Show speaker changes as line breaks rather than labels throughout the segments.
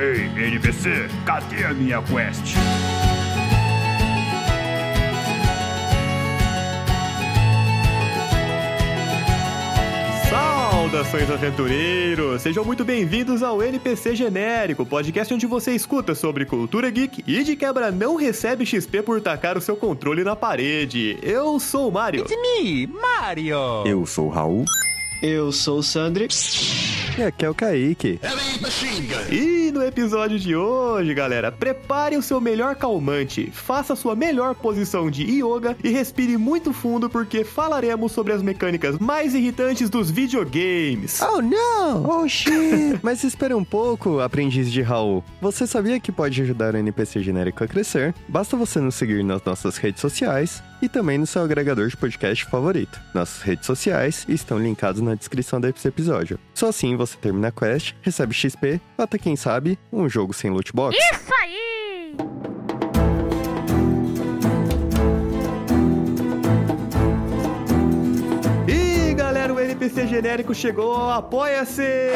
Ei, NPC, cadê a minha quest?
Saudações aventureiros! Sejam muito bem-vindos ao NPC Genérico, podcast onde você escuta sobre cultura geek e de quebra não recebe XP por tacar o seu controle na parede. Eu sou o Mario.
It's me, Mario!
Eu sou o Raul.
Eu sou o Sandri.
E aqui é o Kaique.
E no episódio de hoje, galera, prepare o seu melhor calmante, faça a sua melhor posição de yoga e respire muito fundo porque falaremos sobre as mecânicas mais irritantes dos videogames.
Oh não! Oh shit! Mas espere um pouco, aprendiz de Raul. Você sabia que pode ajudar o NPC genérico a crescer? Basta você nos seguir nas nossas redes sociais e também no seu agregador de podcast favorito. Nossas redes sociais estão linkadas na descrição desse episódio. Só assim você termina a quest, recebe XP, até quem sabe, um jogo sem loot box.
Isso aí!
E galera, o NPC genérico chegou, apoia-se!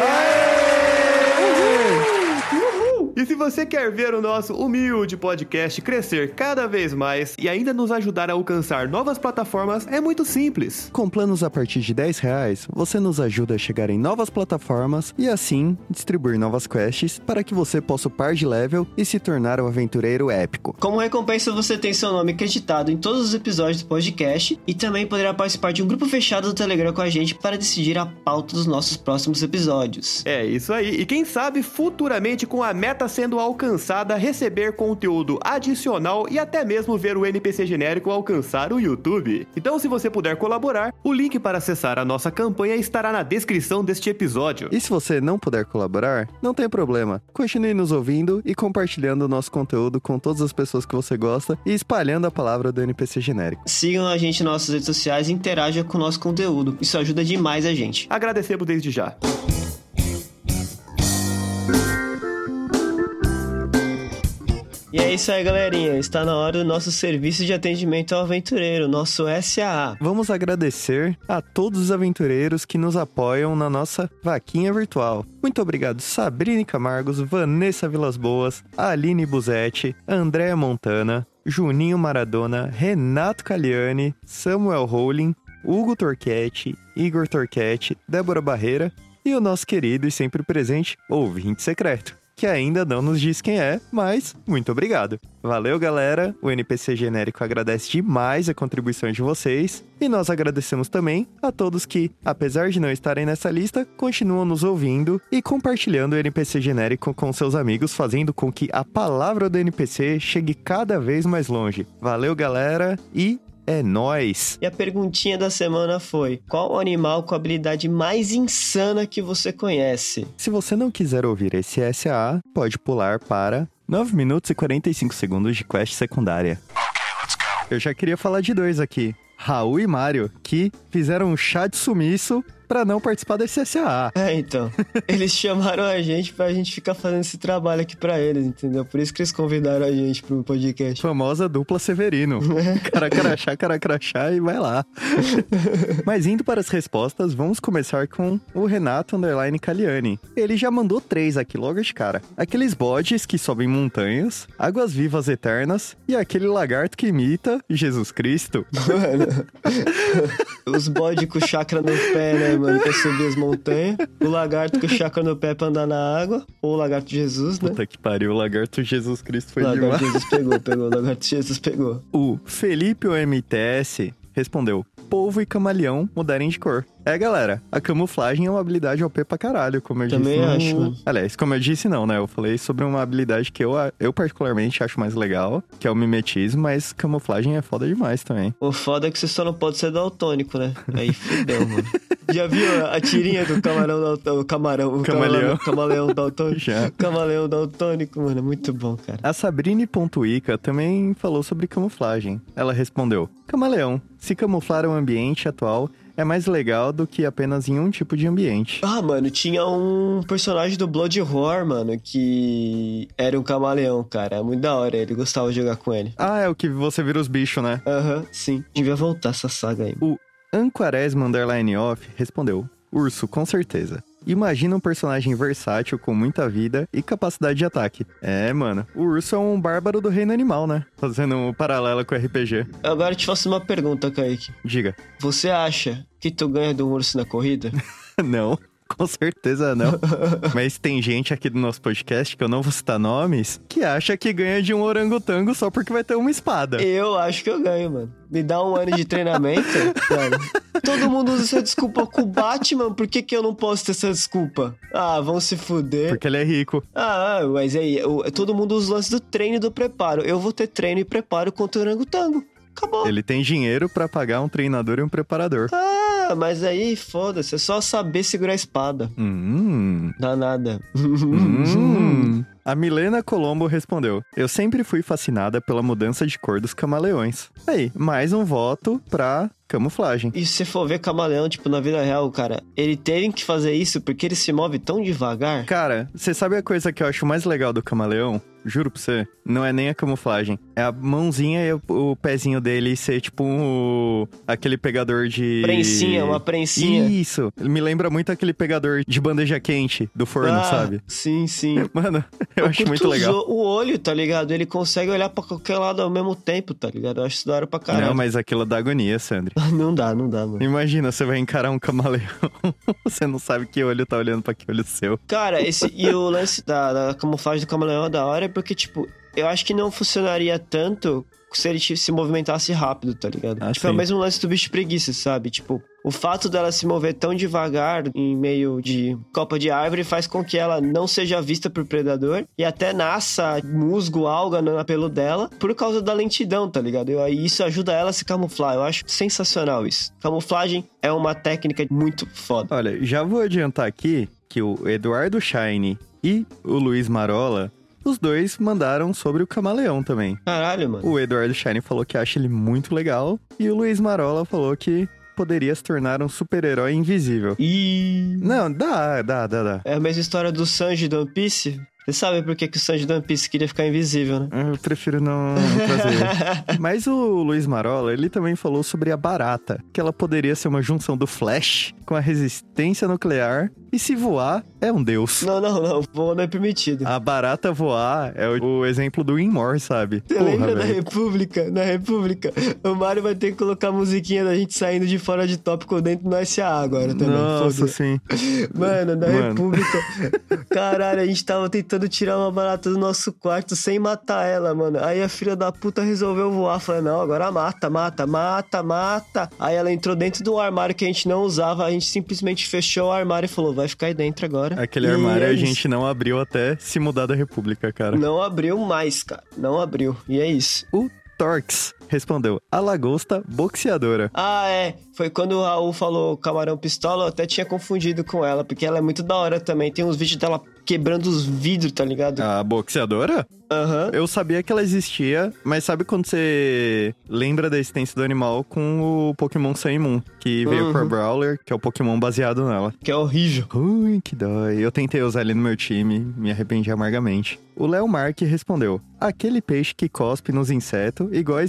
E se você quer ver o nosso humilde podcast crescer cada vez mais e ainda nos ajudar a alcançar novas plataformas, é muito simples.
Com planos a partir de 10 reais, você nos ajuda a chegar em novas plataformas e assim distribuir novas quests para que você possa upar de level e se tornar um aventureiro épico.
Como recompensa, você tem seu nome acreditado em todos os episódios do podcast e também poderá participar de um grupo fechado do Telegram com a gente para decidir a pauta dos nossos próximos episódios.
É isso aí. E quem sabe futuramente com a meta sendo alcançada, receber conteúdo adicional e até mesmo ver o NPC genérico alcançar o YouTube. Então, se você puder colaborar, o link para acessar a nossa campanha estará na descrição deste episódio.
E se você não puder colaborar, não tem problema. Continue nos ouvindo e compartilhando o nosso conteúdo com todas as pessoas que você gosta e espalhando a palavra do NPC genérico.
Sigam a gente nas nossas redes sociais e interajam com o nosso conteúdo. Isso ajuda demais a gente.
Agradecemos desde já.
E é isso aí, galerinha. Está na hora do nosso serviço de atendimento ao aventureiro, nosso SAA.
Vamos agradecer a todos os aventureiros que nos apoiam na nossa vaquinha virtual. Muito obrigado, Sabrine Camargos, Vanessa Vilas Boas, Aline Buzetti, Andréa Montana, Juninho Maradona, Renato Caliani, Samuel Rowling, Hugo Torquete, Igor Torquete, Débora Barreira e o nosso querido e sempre presente ouvinte secreto que ainda não nos diz quem é, mas muito obrigado. Valeu, galera. O NPC genérico agradece demais a contribuição de vocês e nós agradecemos também a todos que, apesar de não estarem nessa lista, continuam nos ouvindo e compartilhando o NPC genérico com seus amigos, fazendo com que a palavra do NPC chegue cada vez mais longe. Valeu, galera, e é nóis!
E a perguntinha da semana foi: qual o animal com a habilidade mais insana que você conhece?
Se você não quiser ouvir esse SA, pode pular para 9 minutos e 45 segundos de quest secundária. Eu já queria falar de dois aqui. Raul e Mário, que fizeram um chá de sumiço pra não participar desse SA.
É, então. Eles chamaram a gente pra gente ficar fazendo esse trabalho aqui pra eles, entendeu? Por isso que eles convidaram a gente pro podcast.
Famosa dupla Severino. cara crachá, cara crachá e vai lá. Mas indo para as respostas, vamos começar com o Renato Underline Caliani. Ele já mandou três aqui logo de cara. Aqueles bodes que sobem montanhas, águas vivas eternas e aquele lagarto que imita Jesus Cristo.
Mano, os bodes com chakra no pé, né, mano, pra subir as montanhas. O lagarto com chakra no pé pra andar na água. Ou o lagarto Jesus, né?
Puta que pariu, o lagarto Jesus Cristo foi
O lagarto
demais.
Jesus pegou, pegou. O lagarto Jesus pegou.
O Felipe OMTS respondeu: Polvo e camaleão mudarem de cor. É, galera, a camuflagem é uma habilidade OP pra caralho, como eu
Também
disse. no-
acho.
Aliás, como eu disse, não, né? Eu falei sobre uma habilidade que eu, eu particularmente acho mais legal, que é o mimetismo, mas camuflagem é foda demais também.
O foda é que você só não pode ser daltônico, né? Aí fudeu, mano. Já viu a tirinha do camarão daltônico? Camarão, o
Camaleão.
camaleão, daltônico?
Já.
Camaleão daltônico, mano. Muito bom, cara.
A Sabrine.ica também falou sobre camuflagem. Ela respondeu: Camaleão, se camuflar o ambiente atual é mais legal do que apenas em um tipo de ambiente.
Ah, mano, tinha um personagem do Blood Horror, mano, que era um camaleão, cara. É muito da hora, ele gostava de jogar com ele.
Ah, é o que você vira os bichos, né?
Aham, sim. Devia voltar essa saga aí.
O Anquaresma Underline Off respondeu: Urso, com certeza. Imagina um personagem versátil com muita vida e capacidade de ataque. É, mano, o urso é um bárbaro do reino animal, né? Fazendo um paralelo com o RPG.
Agora eu te faço uma pergunta, Kaique.
Diga.
Você acha que tu ganha do urso na corrida?
Não. Com certeza não. Mas tem gente aqui do nosso podcast, que eu não vou citar nomes, que acha que ganha de um orangotango só porque vai ter uma espada.
Eu acho que eu ganho, mano. Me dá um ano de treinamento, mano. Todo mundo usa essa desculpa com o Batman, por que, que eu não posso ter essa desculpa? Ah, vão se fuder.
Porque ele é rico.
Ah, mas aí, todo mundo usa o lance do treino e do preparo. Eu vou ter treino e preparo contra o orangotango. Acabou.
Ele tem dinheiro pra pagar um treinador e um preparador.
Ah, mas aí, foda-se, é só saber segurar a espada.
Hum.
Dá nada.
Hum. A Milena Colombo respondeu: Eu sempre fui fascinada pela mudança de cor dos camaleões. Aí, mais um voto pra camuflagem.
E se você for ver camaleão, tipo, na vida real, cara, ele teve que fazer isso porque ele se move tão devagar.
Cara, você sabe a coisa que eu acho mais legal do camaleão? Juro pra você, não é nem a camuflagem. É a mãozinha e o, o pezinho dele ser tipo um, aquele pegador de.
Prensinha, uma prensinha.
Isso. Me lembra muito aquele pegador de bandeja quente do forno,
Ah,
sabe?
Sim, sim.
Mano, eu acho
Porque
muito legal.
O olho, tá ligado? Ele consegue olhar pra qualquer lado ao mesmo tempo, tá ligado? Eu acho isso da hora pra caralho.
Não, mas aquilo dá agonia, Sandri.
Não dá, não dá, mano.
Imagina, você vai encarar um camaleão, você não sabe que olho tá olhando pra que olho seu.
Cara, esse, e o lance da, da camuflagem do camaleão é da hora porque, tipo, eu acho que não funcionaria tanto se ele se movimentasse rápido, tá ligado?
Ah,
tipo, é o mesmo lance do bicho preguiça, sabe? Tipo, o fato dela se mover tão devagar em meio de copa de árvore faz com que ela não seja vista por predador e até nasça musgo, alga no pelo dela por causa da lentidão, tá ligado? E isso ajuda ela a se camuflar. Eu acho sensacional isso. Camuflagem é uma técnica muito foda.
Olha, já vou adiantar aqui que o Eduardo Shine e o Luiz Marola, os dois mandaram sobre o camaleão também.
Caralho, mano.
O Eduardo Shine falou que acha ele muito legal e o Luiz Marola falou que poderia se tornar um super-herói invisível.
E
Não, dá, dá, dá, dá.
É a mesma história do Sanji do One Piece. Você sabe por que, que o Sanji do One Piece queria ficar invisível, né?
Eu prefiro não trazer. Mas o Luiz Marola, ele também falou sobre a barata, que ela poderia ser uma junção do Flash com a resistência nuclear e se voar é um deus.
Não, não, não. Voo não é permitido.
A barata voar é o, o exemplo do Inmore, sabe?
Você
Porra,
lembra da
velho.
República? Na República, o Mario vai ter que colocar a musiquinha da gente saindo de fora de tópico dentro do SA agora também.
Nossa, sim.
Mano, na
Mano.
República. Caralho, a gente tava tentando tirar uma barata do nosso quarto sem matar ela, mano. Aí a filha da puta resolveu voar. Falei, não, agora mata, mata, mata, mata. Aí ela entrou dentro do armário que a gente não usava. A gente simplesmente fechou o armário e falou, vai ficar aí dentro agora.
Aquele
E
armário
é
a gente não abriu até se mudar da República, cara.
Não abriu mais, cara. Não abriu. E é isso.
O Torx respondeu: a lagosta boxeadora.
Ah, é. Foi quando o Raul falou camarão pistola, eu até tinha confundido com ela, porque ela é muito da hora também. Tem uns vídeos dela quebrando os vidros, tá ligado?
A boxeadora?
Aham.
Eu sabia que ela existia, mas sabe quando você lembra da existência do animal com o Pokémon Sun Moon, que veio
Uhum.
por Brawler, que é o Pokémon baseado nela.
Que é horrível.
Ui, que dói. Eu tentei usar ele no meu time, me arrependi amargamente. O Léo Mark respondeu: aquele peixe que cospe nos insetos, igual a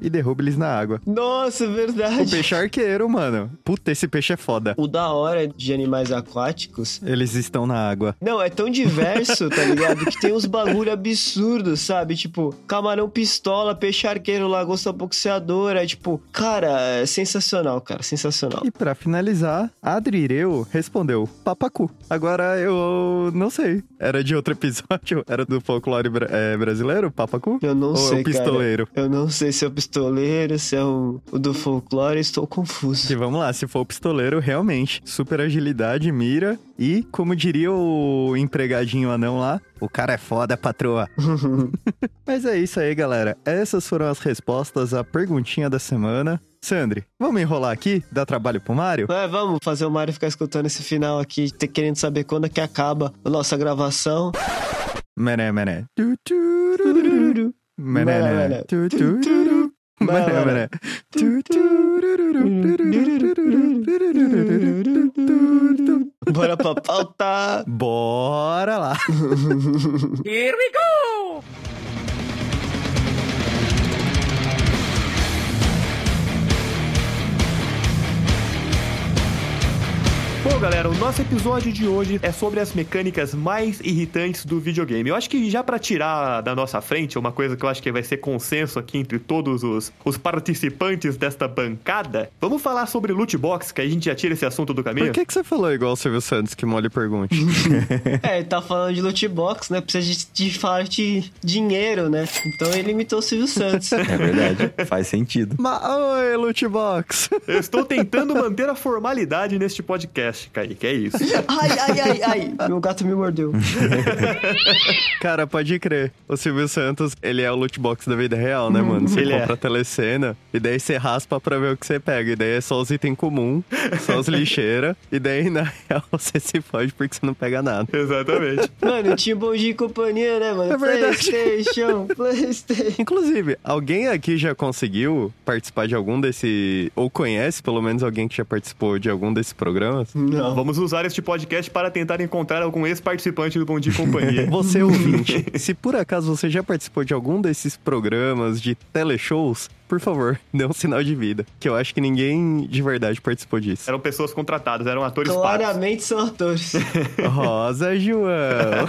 e derruba eles na água.
Nossa,
O
verdade.
peixe arqueiro, mano. Puta, esse peixe é foda.
O da hora de animais aquáticos.
Eles estão na água.
Não, é tão diverso, tá ligado? Que tem uns bagulho absurdos, sabe? Tipo, camarão pistola, peixe arqueiro, lagosta boxeadora. Tipo, cara, é sensacional, cara. Sensacional.
E pra finalizar, Adrireu respondeu: papacu. Agora eu não sei. Era de outro episódio? Era do folclore é, brasileiro, papacu?
Eu não
Ou é
sei,
o pistoleiro?
cara. Eu não sei se é o pistoleiro, se é o, o do folclore, estou confuso.
Que vamos lá, se for o pistoleiro, realmente. Super agilidade, mira. E, como diria o empregadinho anão lá, o cara é foda, patroa. Mas é isso aí, galera. Essas foram as respostas à perguntinha da semana. Sandri, vamos enrolar aqui? Dá trabalho pro Mário?
É, vamos fazer o Mário ficar escutando esse final aqui, ter- querendo saber quando é que acaba a nossa gravação.
Mené, mené. Mené,
Mené,
mené.
mené.
Tu, tururu. Mené,
Mené,
mené. Tu, turururu.
Bora pra pauta!
Bora lá.
Here we go!
Bom, galera, o nosso episódio de hoje é sobre as mecânicas mais irritantes do videogame. Eu acho que já pra tirar da nossa frente, uma coisa que eu acho que vai ser consenso aqui entre todos os, os participantes desta bancada, vamos falar sobre loot box, que aí a gente já tira esse assunto do caminho.
Por que, que você falou igual o Silvio Santos que mole pergunte?
É, ele tá falando de loot box, né? Precisa de, de falar de dinheiro, né? Então ele imitou o Silvio Santos.
É verdade, faz sentido.
Mas, oi, loot box.
Eu estou tentando manter a formalidade neste podcast, Kaique, é isso.
ai, ai, ai, ai. Meu gato me mordeu.
Cara, pode crer. O Silvio Santos, ele é o loot box da vida real, né, mano? Você
Ele é.
compra a telecena e daí você raspa pra ver o que você pega. E daí é só os itens comuns, só os lixeiras. E daí, na real, você se fode porque você não pega nada.
Exatamente.
Mano, tinha bom dia e companhia, né, mano?
É verdade.
Playstation, Playstation.
Inclusive, alguém aqui já conseguiu participar de algum desse. Ou conhece pelo menos alguém que já participou de algum desses programas?
Não.
Vamos usar este podcast para tentar encontrar algum ex-participante do Bom Dia e Companhia.
Você ouvinte, se por acaso você já participou de algum desses programas de teleshows, por favor, dê um sinal de vida. Que eu acho que ninguém de verdade participou disso.
Eram pessoas contratadas, eram atores pagos.
Claramente são atores.
Rosa, João.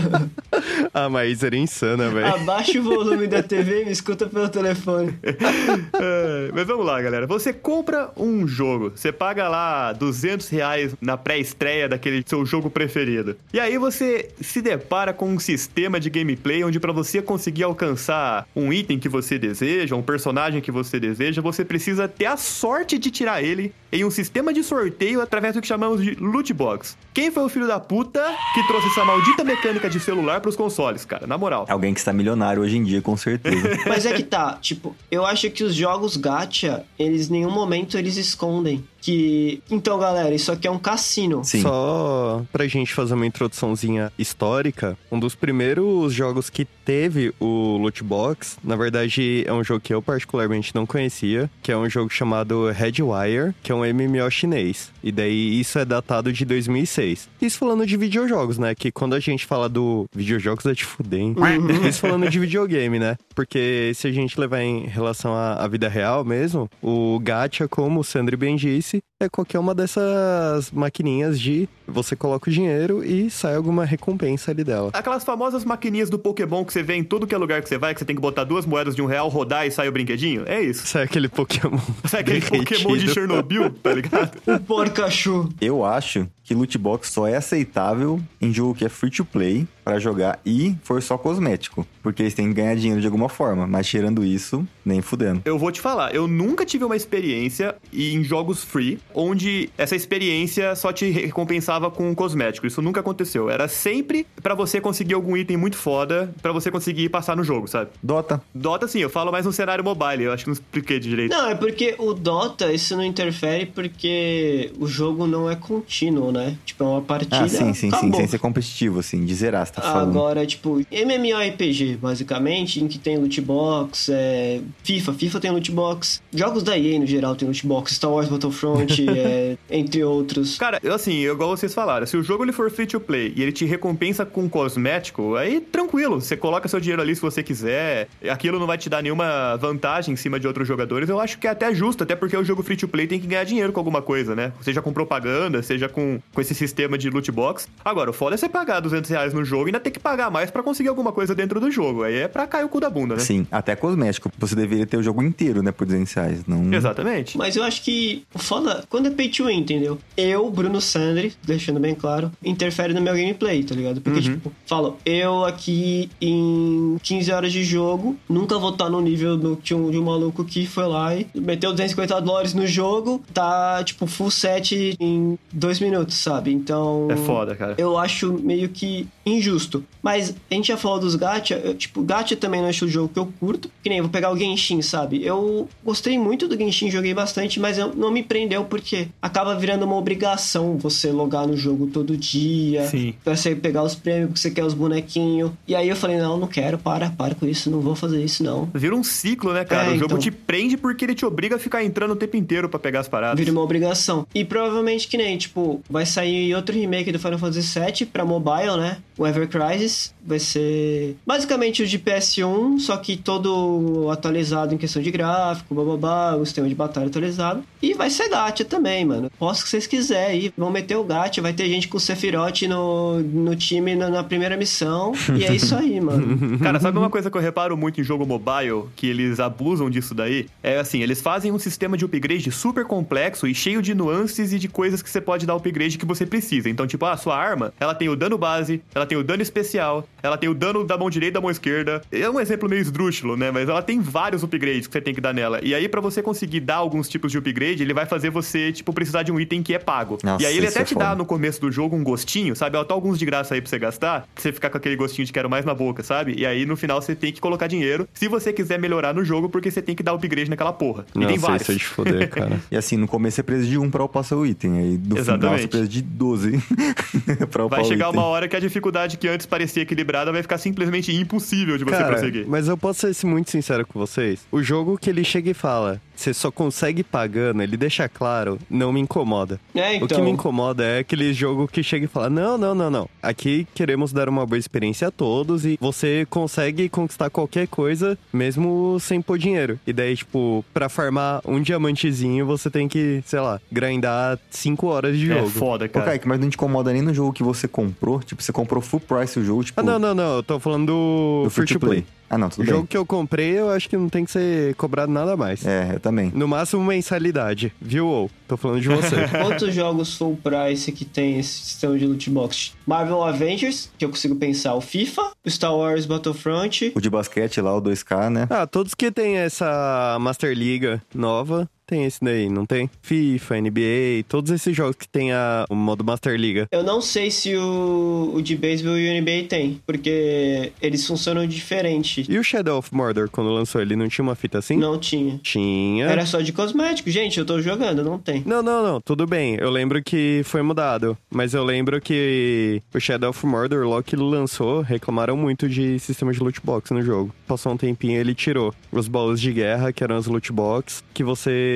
a Maísa era insana, velho.
Abaixa o volume da TV e me escuta pelo telefone.
É, mas vamos lá, galera. Você compra um jogo, você paga lá 200 reais na pré-estreia daquele seu jogo preferido. E aí você se depara com um sistema de gameplay onde pra você conseguir alcançar um item que você deseja, um personagem que você deseja, você precisa ter a sorte de tirar ele em um sistema de sorteio através do que chamamos de loot box. Quem foi o filho da puta que trouxe essa maldita mecânica de celular pros consoles, cara? Na moral.
Alguém que está milionário hoje em dia, com certeza.
Mas é que tá, tipo, eu acho que os jogos gacha, eles em nenhum momento eles escondem que... Então, galera, isso aqui é um cassino.
Sim.
Só pra gente fazer uma introduçãozinha histórica, um dos primeiros jogos que teve o loot box, na verdade é um jogo que eu particularmente não conhecia, que é um jogo chamado Redwire, que é um MMO chinês. E daí isso é datado de 2006. Isso falando de videojogos, né? Que quando a gente fala do videojogos é de fuder, hein? Isso falando de videogame, né? Porque se a gente levar em relação à, à vida real mesmo, o gacha, como o Sandro bem disse, é qualquer uma dessas maquininhas de você coloca o dinheiro e sai alguma recompensa ali dela.
Aquelas famosas maquininhas do Pokémon que você vê em tudo que é lugar que você vai, que você tem que botar duas moedas de um real, rodar e sai o brinquedinho? É isso.
Sai aquele Pokémon.
Sai aquele
derretido.
Pokémon de Chernobyl, tá ligado?
O porcachu.
Eu acho que loot box só é aceitável em jogo que é free to play pra jogar e for só cosmético, porque eles têm que ganhar dinheiro de alguma forma, mas tirando isso, nem fudendo.
Eu vou te falar, eu nunca tive uma experiência em jogos free onde essa experiência só te recompensava com cosmético. Isso nunca aconteceu. Era sempre pra você conseguir algum item muito foda pra você conseguir passar no jogo, sabe?
Dota,
Dota, sim, eu falo mais no cenário mobile. Eu acho que não expliquei direito.
Não, é porque o Dota, isso não interfere porque o jogo não é contínuo, né? Tipo, é uma partida.
ah, sim, sim, sim, sem ser competitivo, assim, de zerar, você tá falando.
Agora, tipo, MMORPG, basicamente, em que tem loot box, é... FIFA, FIFA tem loot box, jogos da EA no geral tem loot box, Star Wars Battlefront, é, entre outros.
Cara, eu assim, eu- igual vocês falaram, se o jogo ele for free to play e ele te recompensa com cosmético, aí tranquilo, você coloca seu dinheiro ali se você quiser, aquilo não vai te dar nenhuma vantagem em cima de outros jogadores, eu acho que é até justo, até porque o jogo free to play tem que ganhar dinheiro com alguma coisa, né? Seja com propaganda, seja com, com esse sistema de loot box. Agora, o foda é você pagar 200 reais no jogo e ainda ter que pagar mais pra conseguir alguma coisa dentro do jogo, aí é pra cair o cu da bunda, né?
Sim, até cosmético. Você deveria ter o jogo inteiro, né, por 200 reais. Não...
Exatamente.
Mas eu acho que o foda, quando é pay to win, entendeu? Eu, Bruno Sandri, deixando bem claro, interfere no meu gameplay, tá ligado? Porque, tipo, falo, eu aqui em 15 horas de jogo, nunca vou estar no nível do, de, um, de um maluco que foi lá e meteu 250 dólares no jogo, tá, tipo, full set em dois minutos, sabe? Então.
É foda, cara.
Eu acho meio que injusto. Mas a gente já falou dos gacha, eu, tipo, gacha também não é o jogo que eu curto. Que nem, eu vou pegar o Genshin, sabe? Eu gostei muito do Genshin, joguei bastante, mas eu, não me prendeu porque acaba virando uma obrigação você logar no jogo todo dia.
Sim.
Pra você pegar os prêmios, porque você quer os bonequinhos. E aí eu falei, não, não quero, para, para com isso, não vou fazer isso não.
Vira um ciclo, né, cara?
É,
o jogo
então.
te prende porque ele te obriga a ficar entrando o tempo inteiro pra pegar as paradas.
Vira uma obrigação. E provavelmente que nem, tipo, vai sair outro remake do Final Fantasy VII pra mobile, né? O Ever Crisis vai ser basicamente o de PS1, só que todo atualizado em questão de gráfico, bababá, o sistema de batalha atualizado. E vai ser gacha também, mano. Posso que vocês quiserem aí, vão meter o gacha, vai ter gente com o Sephiroth no, no time na, na primeira missão. E é isso aí, mano.
Cara, sabe uma coisa que eu reparo muito em jogo mobile, que eles abusam disso daí? É assim, eles fazem um sistema de upgrade super complexo e cheio de nuances e de coisas que você pode dar upgrade que você precisa. Então, tipo, a sua arma, ela tem o dano base, ela tem o dano especial, ela tem o dano da mão direita e da mão esquerda. É um exemplo meio esdrúxulo, né? Mas ela tem vários upgrades que você tem que dar nela. E aí, pra você conseguir dar alguns tipos de upgrade, ele vai fazer você, tipo, precisar de um item que é pago.
Nossa,
e aí ele até
é
te dá
foda.
No começo do jogo um gostinho, sabe? Ó, tá alguns de graça aí pra você gastar, pra você ficar com aquele gostinho de quero mais na boca, sabe? E aí no final você tem que colocar dinheiro se você quiser melhorar no jogo, porque você tem que dar upgrade naquela porra. E tem
Nossa,
vários.
isso é de foder, cara.
E assim, no começo você precisa de um pra upar seu item. Aí no final
Exatamente.
você precisa de 12 pra upar
Vai
o
chegar
item.
uma hora que a dificuldade que antes parecia equilibrada vai ficar simplesmente impossível de você
Cara,
prosseguir.
mas eu posso ser muito sincero com vocês. O jogo que ele chega e fala, você só consegue pagando, ele deixa claro, não me incomoda.
É,
O que
então.
me incomoda é aquele jogo que chega e fala: Não, não, não, não. Aqui queremos dar uma boa experiência a todos e você consegue conquistar qualquer coisa mesmo sem pôr dinheiro. E daí, tipo, pra farmar um diamantezinho, você tem que, sei lá, grindar 5 horas de
É
jogo.
foda,
Ô,
cara.
Kaique, mas não te incomoda nem no jogo que você comprou? Tipo, você comprou full price o jogo, tipo,
Ah, não, não, não. Eu tô falando do,
do
free to play.
Ah, não,
O
tudo
jogo
bem.
que eu comprei, eu acho que não tem que ser cobrado nada mais.
É, eu também.
No máximo, mensalidade. Viu, ou? Tô falando de você.
Quantos jogos full price que tem esse sistema de loot box? Marvel Avengers, que eu consigo pensar, o FIFA, o Star Wars Battlefront,
O de basquete lá, o 2K, né?
ah, todos que tem essa Master Liga nova, tem esse daí, não tem? FIFA, NBA, todos esses jogos que tem a, o modo Master Liga.
Eu não sei se o, o de beisebol e o NBA tem, porque eles funcionam diferente.
E o Shadow of Mordor, quando lançou, ele não tinha uma fita assim?
Não tinha.
Tinha.
Era só de cosmético. Gente, eu tô jogando, não tem.
Não, não, não, tudo bem. Eu lembro que foi mudado. Mas eu lembro que o Shadow of Mordor, logo que lançou, reclamaram muito de sistema de loot box no jogo. Passou um tempinho ele tirou os baús de guerra, que eram os loot box, que você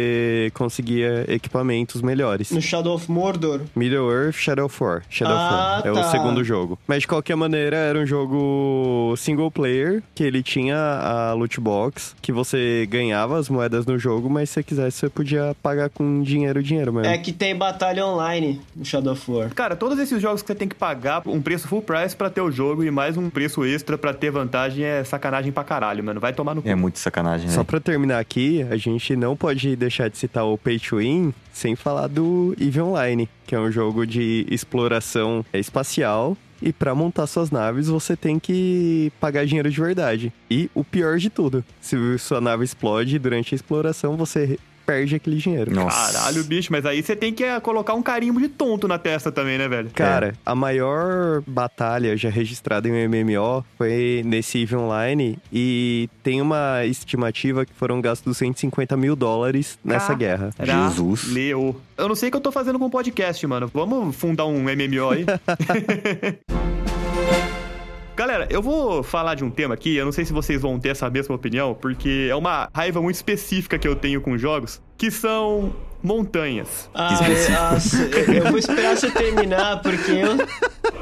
conseguia equipamentos melhores.
No Shadow of Mordor.
Middle Earth Shadow of War. Shadow of
Ah,
War. É o
tá.
segundo jogo. Mas de qualquer maneira, era um jogo single player, que ele tinha a loot box, que você ganhava as moedas no jogo, mas se você quisesse, você podia pagar com dinheiro, dinheiro mesmo.
É que tem batalha online no Shadow of War.
Cara, todos esses jogos que você tem que pagar um preço full price pra ter o jogo e mais um preço extra pra ter vantagem é sacanagem pra caralho, mano. Vai tomar no cu.
É muito sacanagem, né?
Só pra terminar aqui, a gente não pode deixar de citar o Pay to Win sem falar do EVE Online, que é um jogo de exploração espacial. E pra montar suas naves, você tem que pagar dinheiro de verdade. E o pior de tudo, se sua nave explode durante a exploração, você perde aquele dinheiro.
Nossa.
Caralho, bicho, mas aí você tem que eh, colocar um carimbo de tonto na testa também, né, velho?
Cara, a maior batalha já registrada em um MMO foi nesse EVE Online e tem uma estimativa que foram gastos 150 mil dólares nessa guerra.
Jesus.
Leu. Eu não sei o que eu tô fazendo com o podcast, mano. Vamos fundar um MMO aí? Galera, eu vou falar de um tema aqui, eu não sei se vocês vão ter essa mesma opinião, porque é uma raiva muito específica que eu tenho com jogos, que são montanhas.
Ah, nossa, eu eu vou esperar você terminar, porque eu,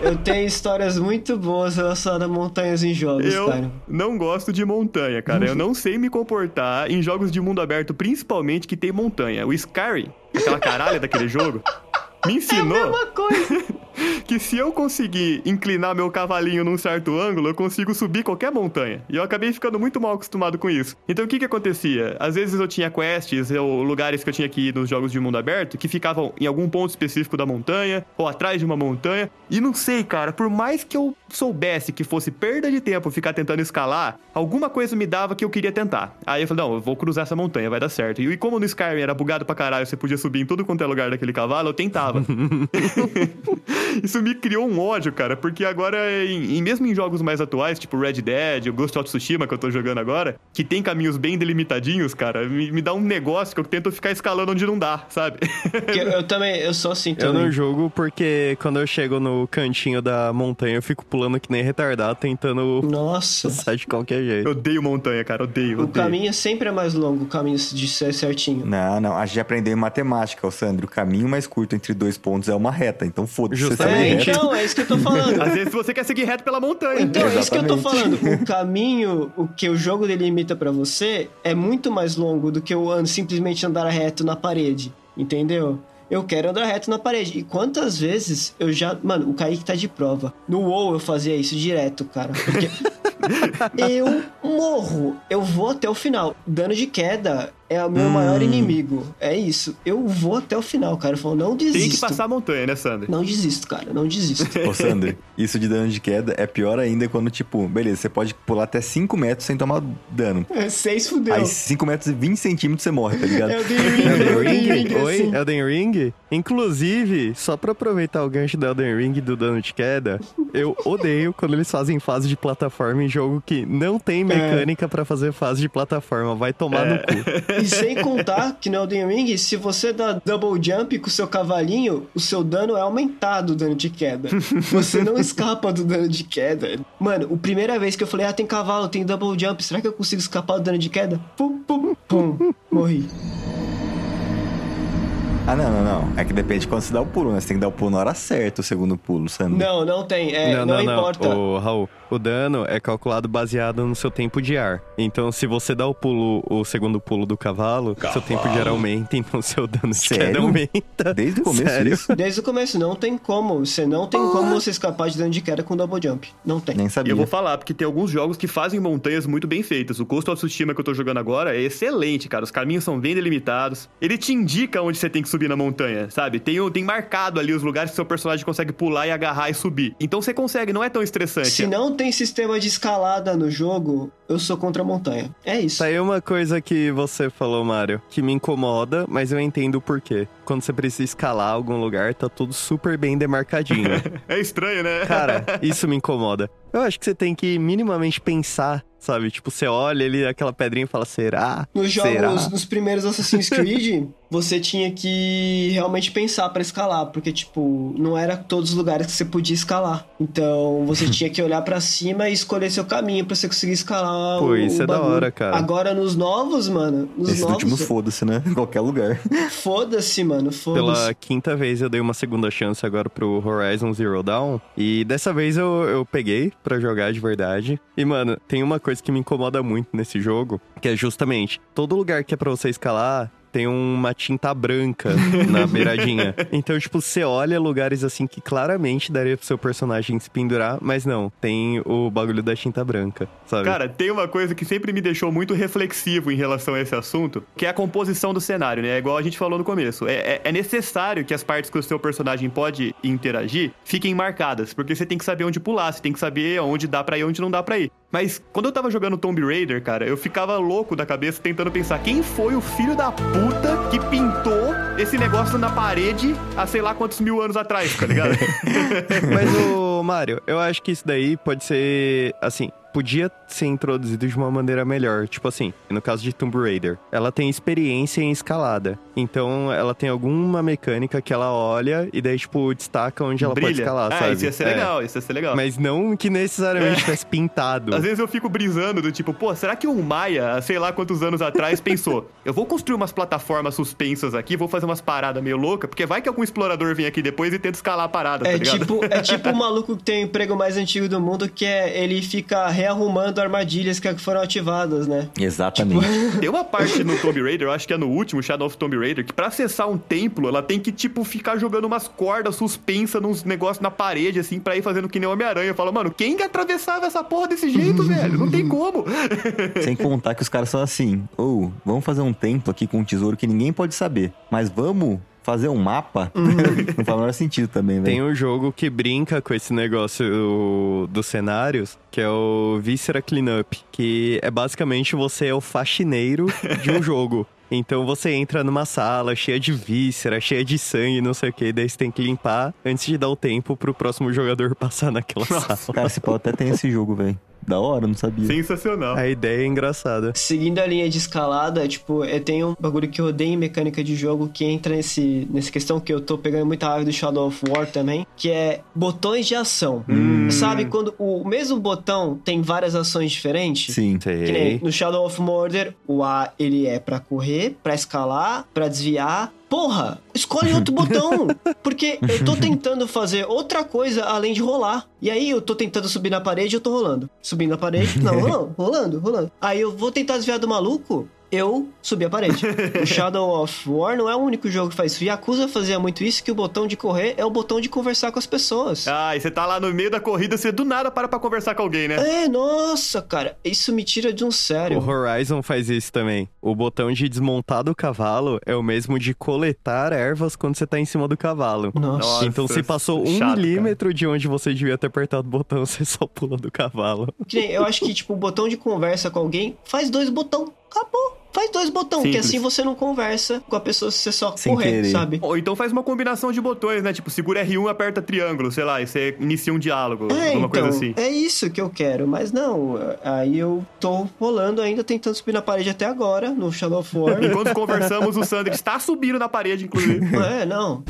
eu tenho histórias muito boas relacionadas a montanhas em jogos,
Eu
cara.
não gosto de montanha, cara. Eu não sei me comportar em jogos de mundo aberto, principalmente que tem montanha. O Skyrim, aquela caralha daquele jogo, me ensinou
Uma coisa.
que se eu conseguir inclinar meu cavalinho num certo ângulo, eu consigo subir qualquer montanha. E eu acabei ficando muito mal acostumado com isso. Então o que que acontecia? Às vezes eu tinha quests ou lugares que eu tinha que ir nos jogos de mundo aberto que ficavam em algum ponto específico da montanha ou atrás de uma montanha. E não sei, cara, por mais que eu soubesse que fosse perda de tempo ficar tentando escalar, alguma coisa me dava que eu queria tentar. Aí eu falei, não, eu vou cruzar essa montanha, vai dar certo. E como no Skyrim era bugado pra caralho, você podia subir em tudo quanto é lugar daquele cavalo, eu tentava. Isso me criou um ódio, cara, porque agora, em, em- mesmo em jogos mais atuais, tipo Red Dead, o Ghost of Tsushima, que eu tô jogando agora, que tem caminhos bem delimitadinhos, cara, me, me dá um negócio que eu tento ficar escalando onde não dá, sabe?
Eu, eu também, eu sou assim
Eu
também.
não jogo porque quando eu chego no cantinho da montanha, eu fico pulando que nem retardado, tentando
Nossa.
passar de qualquer jeito.
eu odeio montanha, cara, odeio,
O
odeio.
caminho sempre é mais longo, o caminho de ser certinho.
Não, não. A gente aprendeu em matemática, ô Sandro. O caminho mais curto entre dois pontos é uma reta. Então foda-se.
É, então, é isso que eu tô falando.
Às vezes você quer seguir reto pela montanha.
Então, é isso que eu tô
Exatamente.
falando. O caminho, o que o jogo delimita pra você é muito mais longo do que eu simplesmente andar reto na parede. Entendeu? Eu quero andar reto na parede. E quantas vezes eu já. Mano, o Kaique tá de prova. No WoW eu fazia isso direto, cara. Porque eu morro. Eu vou até o final. Dano de queda é o meu maior inimigo. É isso. Eu vou até o final, cara. Eu falo, não desisto.
Tem que passar a montanha, né, Sander?
Não desisto, cara. Não desisto.
Ô, Sander, isso de dano de queda é pior ainda quando, tipo, beleza, você pode pular até 5 metros sem tomar dano.
É, seis fudeu.
Aí 5 metros e 20 centímetros você morre, tá ligado?
É The Ring,
Elden
é The
Ring? Oi,
assim.
Elden Ring? Inclusive, só pra aproveitar o gancho do Elden Ring e do dano de queda, eu odeio quando eles fazem fase de plataforma em jogo que não tem mecânica pra fazer fase de plataforma. Vai tomar no cu.
E sem contar que no Elden Ring, se você dá double jump com o seu cavalinho, o seu dano é aumentado o dano de queda. Você não escapa do dano de queda. Mano, a primeira vez que eu falei, ah, tem cavalo, tem double jump, será que eu consigo escapar do dano de queda? Pum, pum, pum, morri.
Ah, não, não, não. É que depende de quando você dá o pulo, né? Você tem que dar o pulo na hora certa, o segundo pulo, Sander.
Não, não tem, é, não, importa.
O Raul, o dano é calculado baseado no seu tempo de ar. Então, se você dá o pulo, o segundo pulo do cavalo, seu tempo de ar aumenta, então seu dano de queda aumenta.
Desde o começo
Sério?
isso?
Desde o começo, não tem como. Você não tem como você escapar de dano de queda com double jump. Não tem.
Nem
E
sabia.
eu vou falar, porque tem alguns jogos que fazem montanhas muito bem feitas. O Ghost of Tsushima que eu tô jogando agora é excelente, cara. Os caminhos são bem delimitados. Ele te indica onde você tem que subir na montanha, sabe? Tem, tem marcado ali os lugares que seu personagem consegue pular e agarrar e subir. Então você consegue, não é tão estressante.
Se não tem sistema de escalada no jogo, eu sou contra a montanha. É isso.
Tá aí uma coisa que você falou, Mário, que me incomoda, mas eu entendo o porquê. Quando você precisa escalar algum lugar, tá tudo super bem demarcadinho.
É estranho, né?
Cara, isso me incomoda. Eu acho que você tem que minimamente pensar, sabe? Tipo, você olha ali aquela pedrinha e fala, será?
Nos
Será?
jogos, nos primeiros Assassin's Creed, você tinha que realmente pensar pra escalar, porque, tipo, não era todos os lugares que você podia escalar. Então, você tinha que olhar pra cima e escolher seu caminho pra você conseguir escalar
Pô,
o,
isso
o
é da
bagulho.
hora, cara.
Agora, nos novos, mano, nos
Esses
novos,
últimos, foda-se, né? Em qualquer lugar.
foda-se, mano, foda-se.
Pela quinta vez eu dei uma segunda chance agora pro Horizon Zero Dawn. E dessa vez eu, eu peguei pra jogar de verdade. E, mano, tem uma coisa que me incomoda muito nesse jogo, que é justamente todo lugar que é pra você escalar. Tem uma tinta branca na beiradinha. Então, tipo, você olha lugares assim que claramente daria pro seu personagem se pendurar, mas não, tem o bagulho da tinta branca, sabe?
Cara, tem uma coisa que sempre me deixou muito reflexivo em relação a esse assunto, que é a composição do cenário, né? É igual a gente falou no começo. É, é- é necessário que as partes que o seu personagem pode interagir fiquem marcadas, porque você tem que saber onde pular, você tem que saber onde dá pra ir e onde não dá pra ir. Mas quando eu tava jogando Tomb Raider, cara, eu ficava louco da cabeça tentando pensar quem foi o filho da puta que pintou esse negócio na parede há sei lá quantos mil anos atrás, tá ligado?
Mas, o Mário, eu acho que isso daí pode ser, assim, podia ser introduzido de uma maneira melhor. Tipo assim, no caso de Tomb Raider, ela tem experiência em escalada. Então, ela tem alguma mecânica que ela olha e daí, tipo, destaca onde ela pode escalar,
ah,
sabe?
isso ia ser
É.
legal, isso ia ser legal.
Mas não que necessariamente tivesse pintado.
Às vezes eu fico brisando do tipo, pô, será que um Maia, sei lá quantos anos atrás, pensou, eu vou construir umas plataformas suspensas aqui, vou fazer umas paradas meio loucas, porque vai que algum explorador vem aqui depois e tenta escalar a parada, tá
É
ligado?
tipo, é tipo o maluco que tem o emprego mais antigo do mundo, que é ele fica rearrumando armadilhas que foram ativadas, né?
Exatamente.
Tem uma parte no Tomb Raider, eu acho que é no último, Shadow of Tomb Raider, que pra acessar um templo, ela tem que, tipo, ficar jogando umas cordas suspensas nos negócios na parede, assim, pra ir fazendo que nem Homem-Aranha. Eu falo, mano, quem que atravessava essa porra desse jeito, velho? Não tem como.
Sem contar que os caras são assim, ou vamos fazer um templo aqui com um tesouro que ninguém pode saber, mas vamos fazer um mapa? Não faz o menor sentido também,
Tem
velho.
um jogo que brinca com esse negócio dos cenários, que é o Viscera Cleanup, que é basicamente você é o faxineiro de um jogo. Então você entra numa sala cheia de víscera, cheia de sangue, não sei o que, daí você tem que limpar antes de dar o tempo pro próximo jogador passar naquela sala.
Cara, esse pau até tem esse jogo, velho. Da hora, não sabia.
Sensacional.
A ideia é engraçada.
Seguindo a linha de escalada, tipo, eu tenho um bagulho que eu odeio em mecânica de jogo que entra nesse, nessa questão que eu tô pegando muita raiva do Shadow of War também, que é botões de ação.
Hum,
Sabe quando o mesmo botão tem várias ações diferentes?
Sim.
Que nem
Sei.
no Shadow of Mordor, o A ele é pra correr, pra escalar, pra desviar. Porra, escolhe outro botão. Porque eu tô tentando fazer outra coisa além de rolar. E aí eu tô tentando subir na parede e eu tô rolando. Subindo na parede, não, rolando, rolando, rolando. Aí eu vou tentar desviar do maluco. Eu subi a parede. O Shadow of War não é o único jogo que faz isso. Yakuza fazia muito isso, que o botão de correr é o botão de conversar com as pessoas.
Ah, e você tá lá no meio da corrida, você do nada para pra conversar com alguém, né?
É, nossa, cara, isso me tira de um sério.
O Horizon faz isso também. O botão de desmontar do cavalo é o mesmo de coletar ervas quando você tá em cima do cavalo.
Nossa.
Nossa,
então se passou um
chato,
milímetro de onde você devia ter apertado o botão, você só pula do cavalo.
Que nem- Eu acho que, tipo, o botão de conversa com alguém faz dois botão. Acabou. Faz dois botão, que
Simples.
assim você não conversa com a pessoa se você só
Sem
correr,
querer.
sabe?
Ou então faz uma combinação de botões, né? Tipo, segura R1, aperta triângulo, sei lá, e você inicia um diálogo,
É,
alguma
então,
coisa assim.
é isso que eu quero, mas não, aí eu tô rolando ainda, tentando subir na parede até agora, no Shadow of War.
Enquanto conversamos, o Sander está subindo na parede, inclusive.
é, não.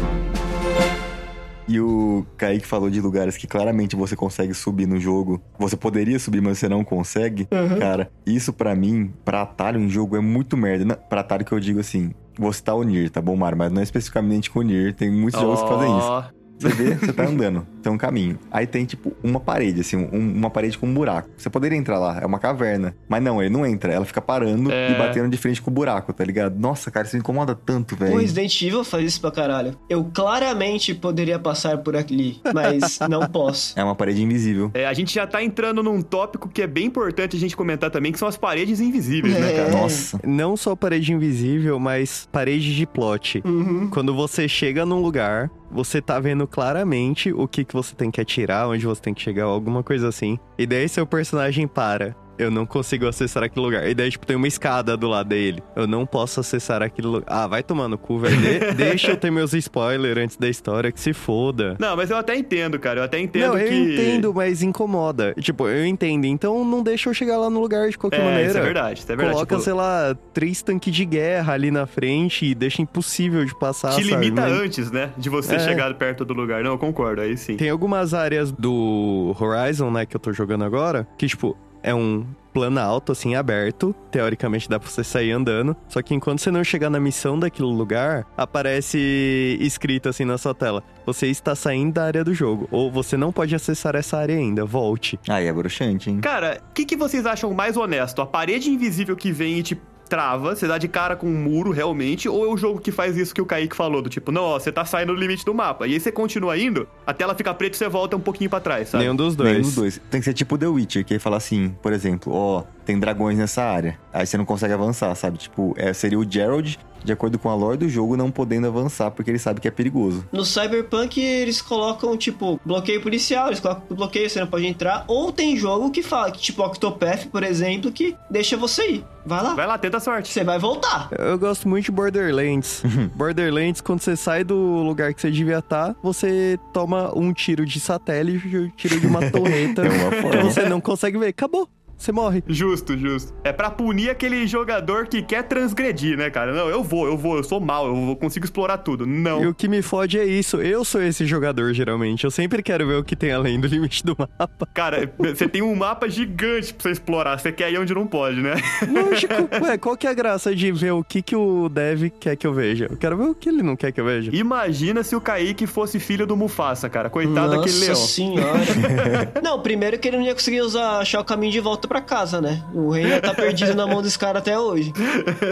E o Kaique falou de lugares que claramente você consegue subir no jogo. Você poderia subir, mas você não consegue. Cara, isso pra mim, pra atalho em jogo, é muito merda. Não, Pra atalho que eu digo assim, você tá o Nier, tá bom, Mário? Mas não é especificamente com o Nier. Tem muitos jogos que fazem isso. Você vê, você tá andando, tem um caminho. Aí tem, tipo, uma parede, assim, um- uma parede com um buraco. Você poderia entrar lá, é uma caverna. Mas não, ele não entra, ela fica parando
É.
e batendo de frente com o buraco, tá ligado? Nossa, cara, isso me incomoda tanto,
O
velho.
Resident Evil faz isso pra caralho. Eu claramente poderia passar por ali, mas não posso.
É uma parede invisível.
É, a gente já tá entrando num tópico que é bem importante a gente comentar também, que são as paredes invisíveis, né,
É.
cara?
Nossa.
Não só parede invisível, mas parede de plot.
Uhum.
Quando você chega num lugar, você tá vendo claramente o que, que você tem que atirar, onde você tem que chegar, alguma coisa assim. E daí seu personagem para. Eu não consigo acessar aquele lugar. E daí, tipo, tem uma escada do lado dele. Eu não posso acessar aquele lugar. Ah, vai tomar no cu, velho. De- deixa eu ter meus spoilers antes da história, que se foda.
Não, mas eu até entendo, cara. Eu até entendo
não, eu
que.
entendo, mas incomoda. Tipo, eu entendo. Então não deixa eu chegar lá no lugar de qualquer
É,
maneira.
isso é verdade, isso é verdade.
Coloca,
Tipo,
sei lá, três tanques de guerra ali na frente e deixa impossível de passar,
te
sabe?
limita
Mas
antes, né? De você
É.
chegar perto do lugar. Não, eu concordo, aí sim.
Tem algumas áreas do Horizon, né, que eu tô jogando agora, que, tipo, é um plano alto, assim, aberto. Teoricamente dá pra você sair andando. Só que enquanto você não chegar na missão daquele lugar, aparece escrito assim na sua tela: Você está saindo da área do jogo. Ou você não pode acessar essa área ainda. Volte.
Aí é bruxante, hein?
Cara, o que, que vocês acham mais honesto? A parede invisível que vem e te trava, você dá de cara com um muro realmente, ou é o jogo que faz isso que o Kaique falou, do tipo, não, ó, você tá saindo do limite do mapa. E aí você continua indo, a tela fica preta e você volta um pouquinho pra trás, sabe?
Nenhum dos dois.
Nenhum dos dois. Tem que ser tipo The Witcher, que aí fala assim, por exemplo, ó, tem dragões nessa área. Aí você não consegue avançar, sabe? Tipo, é, seria o Gerald, de acordo com a lore do jogo, não podendo avançar porque ele sabe que é perigoso.
No Cyberpunk, eles colocam, tipo, bloqueio policial, eles colocam bloqueio, você não pode entrar. Ou tem jogo que fala, que, tipo, Octopath, por exemplo, que deixa você ir. Vai lá.
Vai lá, tenta a sorte.
Você vai voltar.
Eu gosto muito de Borderlands.
Uhum.
Borderlands, quando você sai do lugar que você devia estar, você toma um tiro de satélite, um tiro de uma torreta.
É uma
que você não consegue ver. Acabou. Você morre.
Justo, justo. É pra punir aquele jogador que quer transgredir, né, cara? Não, eu vou, eu vou, eu sou mal, eu vou, consigo explorar tudo. Não.
E o que me fode é isso. Eu sou esse jogador, geralmente. Eu sempre quero ver o que tem além do limite do mapa.
Cara, você tem um mapa gigante pra você explorar. Você quer ir onde não pode, né?
Lógico. Ué, qual que é a graça de ver o que, que o Dev quer que eu veja? Eu quero ver o que ele não quer que eu veja.
Imagina se o Kaique fosse filho do Mufasa, cara. Coitado daquele
Nossa
leão.
senhora. não, primeiro que ele não ia conseguir usar, achar o caminho de volta pra casa, né? O rei ia estar perdido na mão desse cara até hoje.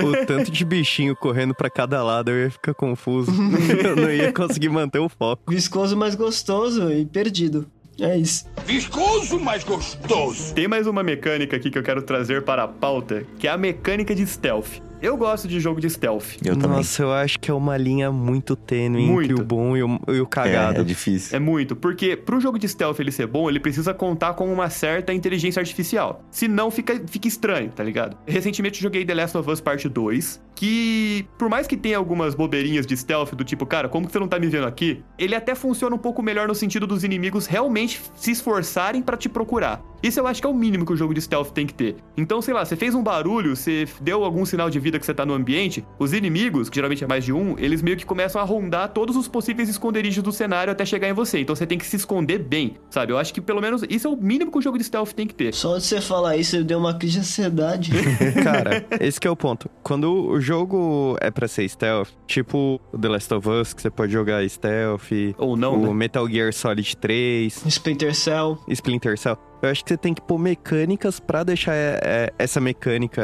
O tanto de bichinho correndo pra cada lado, eu ia ficar confuso. eu não ia conseguir manter o foco.
Viscoso, mas gostoso e perdido. É isso.
Viscoso, mas gostoso.
Tem mais uma mecânica aqui que eu quero trazer para a pauta, que é a mecânica de stealth. Eu gosto de jogo de stealth.
Eu também.
Nossa, eu acho que é uma linha muito tênue
Muito.
entre o bom e o, e o
É,
cagado.
é difícil.
É muito, porque pro jogo de stealth ele ser bom, ele precisa contar com uma certa inteligência artificial. Senão fica, fica estranho, tá ligado? Recentemente eu joguei The Last of Us Parte 2, que, por mais que tenha algumas bobeirinhas de stealth do tipo, cara, como que você não tá me vendo aqui? Ele até funciona um pouco melhor no sentido dos inimigos realmente se esforçarem pra te procurar. Isso eu acho que é o mínimo que o jogo de stealth tem que ter. Então, sei lá, você fez um barulho, você deu algum sinal de vida que você tá no ambiente, os inimigos, que geralmente é mais de um, eles meio que começam a rondar todos os possíveis esconderijos do cenário até chegar em você. Então você tem que se esconder bem, sabe? Eu acho que pelo menos isso é o mínimo que o jogo de stealth tem que ter.
Só de você falar isso, eu dei uma crise de ansiedade.
Cara, esse que é o ponto. Quando o jogo é pra ser stealth, tipo o The Last of Us, que você pode jogar stealth,
Ou não,
o
né?
Metal Gear Solid 3,
Splinter Cell.
Splinter Cell. Eu acho que você tem que pôr mecânicas pra deixar é, é, essa mecânica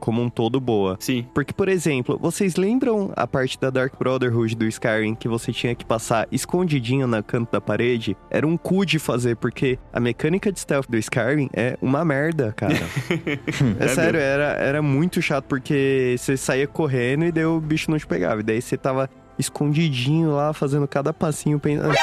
como um todo boa.
Sim.
Porque, por exemplo, vocês lembram a parte da Dark Brotherhood do Skyrim que você tinha que passar escondidinho na canto da parede? Era um cu de fazer, porque a mecânica de stealth do Skyrim é uma merda, cara. é,
É
sério, era, era muito chato, porque você saía correndo e daí o bicho não te pegava. E daí você tava escondidinho lá, fazendo cada passinho, pensando...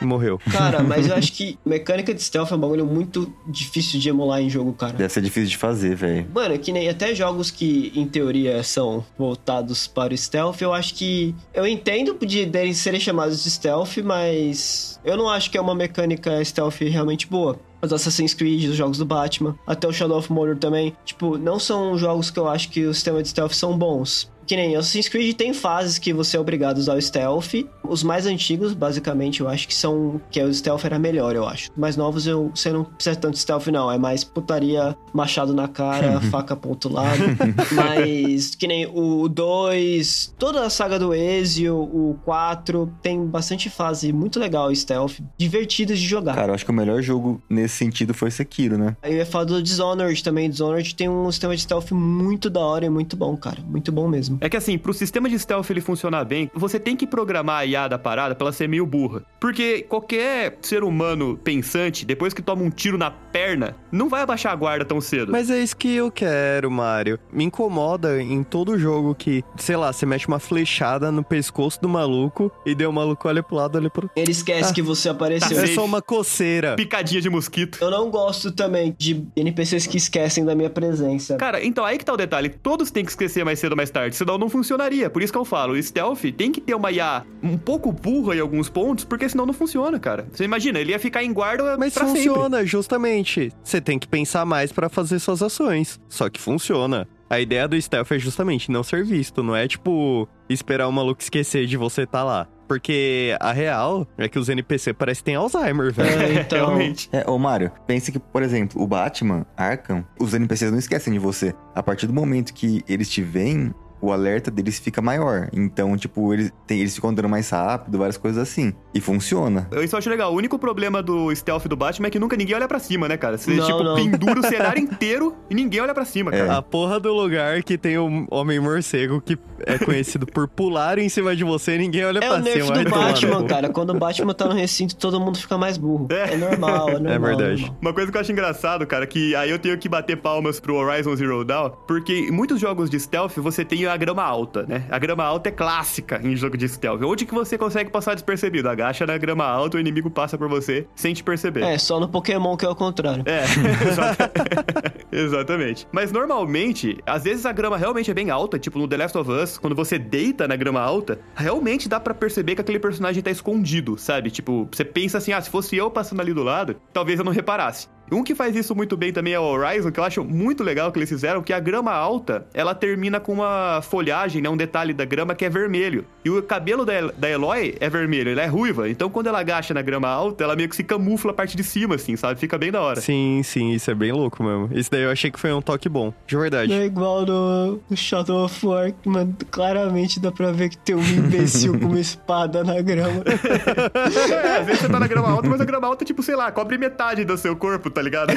E morreu.
Cara, mas eu acho que mecânica de stealth é um bagulho muito difícil de emular em jogo, cara.
Deve ser difícil de fazer, velho.
Mano, é que nem até jogos que, em teoria, são voltados para o stealth, eu acho que. Eu entendo de deles serem chamados de stealth, mas. Eu não acho que é uma mecânica stealth realmente boa. Os Assassin's Creed, os jogos do Batman, até o Shadow of Mordor também. Tipo, não são jogos que eu acho que o sistema de stealth são bons. Que nem Assassin's Creed tem fases que você é obrigado a usar o stealth. Os mais antigos, basicamente, eu acho que são. Que o stealth era melhor, eu acho. Mais novos, eu, você não precisa tanto de stealth, não. É mais putaria, machado na cara, faca ponto lado. Mas que nem o 2, toda a saga do Ezio, o 4, tem bastante fase muito legal stealth, divertidas de jogar.
Cara, eu acho que o melhor jogo nesse sentido foi Sekiro, né?
Aí eu ia falar do Dishonored também. Dishonored tem um sistema de stealth muito da hora e muito bom, cara. Muito bom mesmo.
É que assim, pro sistema de stealth ele funcionar bem, você tem que programar a IA da parada pra ela ser meio burra. Porque qualquer ser humano pensante, depois que toma um tiro na perna, não vai abaixar a guarda tão cedo.
Mas é isso que eu quero, Mario. Me incomoda em todo jogo que, sei lá, você mexe uma flechada no pescoço do maluco e daí o maluco olha pro lado, olha pro...
Ele esquece
Ah,
que você apareceu.
É
safe.
só uma coceira.
Picadinha de mosquito.
Eu não gosto também de NPCs que esquecem da minha presença.
Cara, então aí que tá o detalhe. Todos têm que esquecer mais cedo ou mais tarde, senão não funcionaria. Por isso que eu falo, o stealth tem que ter uma IA um pouco burra em alguns pontos, porque senão não funciona, cara. Você imagina, ele ia ficar em guarda
Mas
pra sempre.
funciona, justamente. Você tem que pensar mais pra fazer suas ações. Só que funciona. A ideia do stealth é justamente não ser visto, não é tipo esperar o maluco esquecer de você tá lá. Porque a real é que os NPC parecem que têm Alzheimer, velho.
É, então.
Realmente.
É, ô Mário, pense que, por exemplo, o Batman, Arkham, os NPCs não esquecem de você. A partir do momento que eles te veem, o alerta deles fica maior. Então, tipo, eles, tem, eles ficam andando mais rápido, várias coisas assim. E funciona.
Eu isso eu acho legal. O único problema do stealth do Batman é que nunca ninguém olha pra cima, né, cara? Você,
Não,
tipo,
não.
pendura o cenário inteiro e ninguém olha pra cima, cara.
A porra do lugar que tem o Homem Morcego, que é conhecido por pular em cima de você e ninguém olha
É
pra
o nerf
cima.
do
no
Batman, cara. Quando o Batman tá no recinto, todo mundo fica mais burro.
É.
É, normal, é normal.
É verdade.
normal.
Uma coisa que eu acho engraçado, cara, que aí eu tenho que bater palmas pro Horizon Zero Dawn, porque em muitos jogos de stealth você tem a grama alta, né? A grama alta é clássica em jogo de stealth. Onde que você consegue passar despercebido? Agacha na grama alta, o inimigo passa por você sem te perceber.
É, só no Pokémon que é o contrário.
É, exata- exatamente. Mas normalmente, às vezes a grama realmente é bem alta, tipo no The Last of Us, quando você deita na grama alta, realmente dá pra perceber que aquele personagem tá escondido, sabe? Tipo, você pensa assim, ah, se fosse eu passando ali do lado, talvez eu não reparasse. Um que faz isso muito bem também é o Horizon, que eu acho muito legal que eles fizeram, que a grama alta, ela termina com uma folhagem, né, um detalhe da grama que é vermelho. E o cabelo da, El- da Eloy é vermelho, ela é ruiva. Então quando ela agacha na grama alta, ela meio que se camufla a parte de cima, assim, sabe? Fica bem da hora.
Sim, sim, isso é bem louco mesmo. Isso daí eu achei que foi um toque bom. De verdade.
É igual no, Shadow of War, mano, claramente dá pra ver que tem um imbecil com uma espada na grama.
É, às vezes você tá na grama alta, mas a grama alta, tipo, sei lá, cobre metade do seu corpo, tá ligado?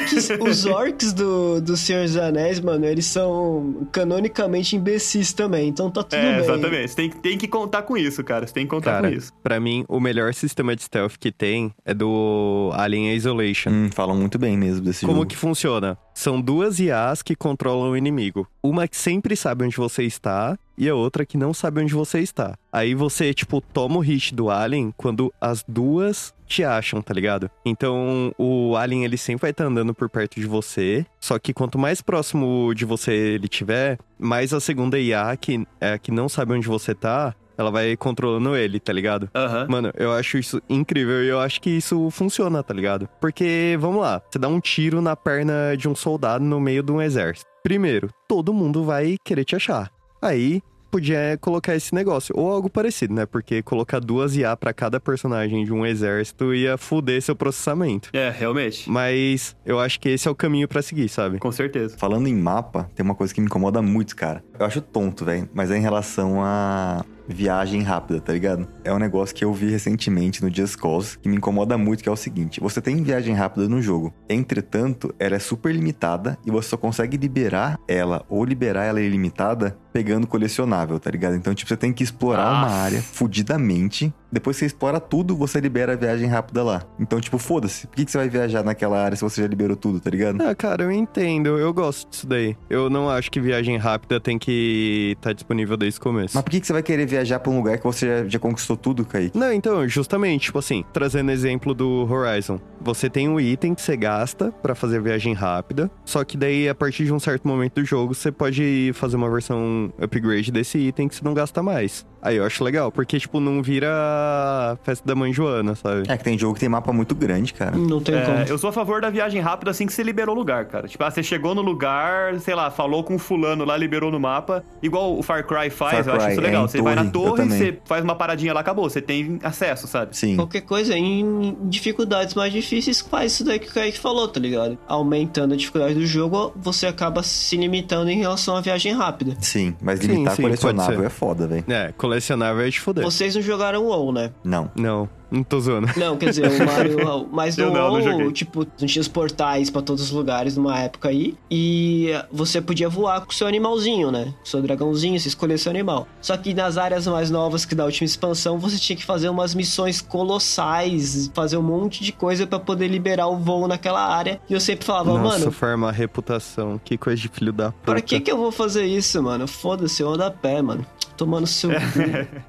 Os orcs do, do Senhor dos Anéis, mano, eles são canonicamente imbecis também, então tá tudo
É,
bem.
exatamente. Você tem, tem que contar com isso, cara. Você tem que contar
Cara,
com isso.
pra mim, o melhor sistema de stealth que tem é do Alien Isolation.
Hum, falam muito bem mesmo desse
Como
jogo.
que funciona? São duas IAs que controlam o inimigo. Uma que sempre sabe onde você está e a outra que não sabe onde você está. Aí você, tipo, toma o hit do alien quando as duas te acham, tá ligado? Então, o alien, ele sempre vai estar andando por perto de você, só que quanto mais próximo de você ele tiver, mais a segunda IA, que é a que não sabe onde você tá, ela vai controlando ele, tá ligado?
Aham.
Mano, eu acho isso incrível e eu acho que isso funciona, tá ligado? Porque, vamos lá, você dá um tiro na perna de um soldado no meio de um exército. Primeiro, todo mundo vai querer te achar. Aí, podia colocar esse negócio, ou algo parecido, né? Porque colocar duas IA pra cada personagem de um exército ia fuder seu processamento.
É, realmente.
Mas eu acho que esse é o caminho pra seguir, sabe?
Com certeza.
Falando em mapa, tem uma coisa que me incomoda muito, cara. Eu acho tonto, velho, mas é em relação a viagem rápida, tá ligado? É um negócio que eu vi recentemente no Just Cause que me incomoda muito, que é o seguinte: você tem viagem rápida no jogo. Entretanto, ela é super limitada e você só consegue liberar ela ou liberar ela ilimitada pegando colecionável, tá ligado? Então, tipo, você tem que explorar uma
Ah.
área fudidamente. Depois que você explora tudo, você libera a viagem rápida lá. Então, tipo, foda-se. Por que, que você vai viajar naquela área se você já liberou tudo, tá ligado?
Ah, cara, eu entendo, eu gosto disso daí. Eu não acho que viagem rápida tem que estar disponível desde o começo.
Mas por que, que você vai querer viajar pra um lugar que você já, já conquistou tudo, Kaique?
Não, então, justamente, tipo assim, trazendo exemplo do Horizon. Você tem um item que você gasta pra fazer viagem rápida, só que daí, a partir de um certo momento do jogo, você pode fazer uma versão upgrade desse item que você não gasta mais. Aí eu acho legal, porque, tipo, não vira festa da mãe Joana, sabe?
É que tem jogo que tem mapa muito grande, cara.
Não tem como.
É, eu sou a favor da viagem rápida assim que você liberou o lugar, cara. Tipo, ah, você chegou no lugar, sei lá, falou com o fulano lá, liberou no mapa. Igual o Far Cry faz,
Far
eu acho isso
é,
legal.
em
você vai na
torre,
torre, você faz uma paradinha lá, acabou. Você tem acesso, sabe?
Sim.
Qualquer coisa em dificuldades mais difíceis faz isso daí que o Kaique falou, tá ligado? Aumentando a dificuldade do jogo, você acaba se limitando em relação à viagem rápida.
Sim, mas
Sim,
limitar
sim, pode
colecionável é foda, velho.
É, colecionável é de foder.
Vocês não jogaram WoW, né?
Não.
Não, não tô zoando.
Não, quer dizer, o Mario. Mas no
não, não
WoW,
joguei.
tipo, não tinha os portais pra todos os lugares numa época aí. E você podia voar com o seu animalzinho, né? Com o seu dragãozinho, você escolher seu animal. Só que nas áreas mais novas que da última expansão, você tinha que fazer umas missões colossais, fazer um monte de coisa pra poder liberar o voo naquela área. E eu sempre falava,
Nossa,
mano,
forma a reputação. Que coisa de filho da puta.
Pra que que eu vou fazer isso, mano? Foda-se, eu ando a pé, mano. Tomando seu.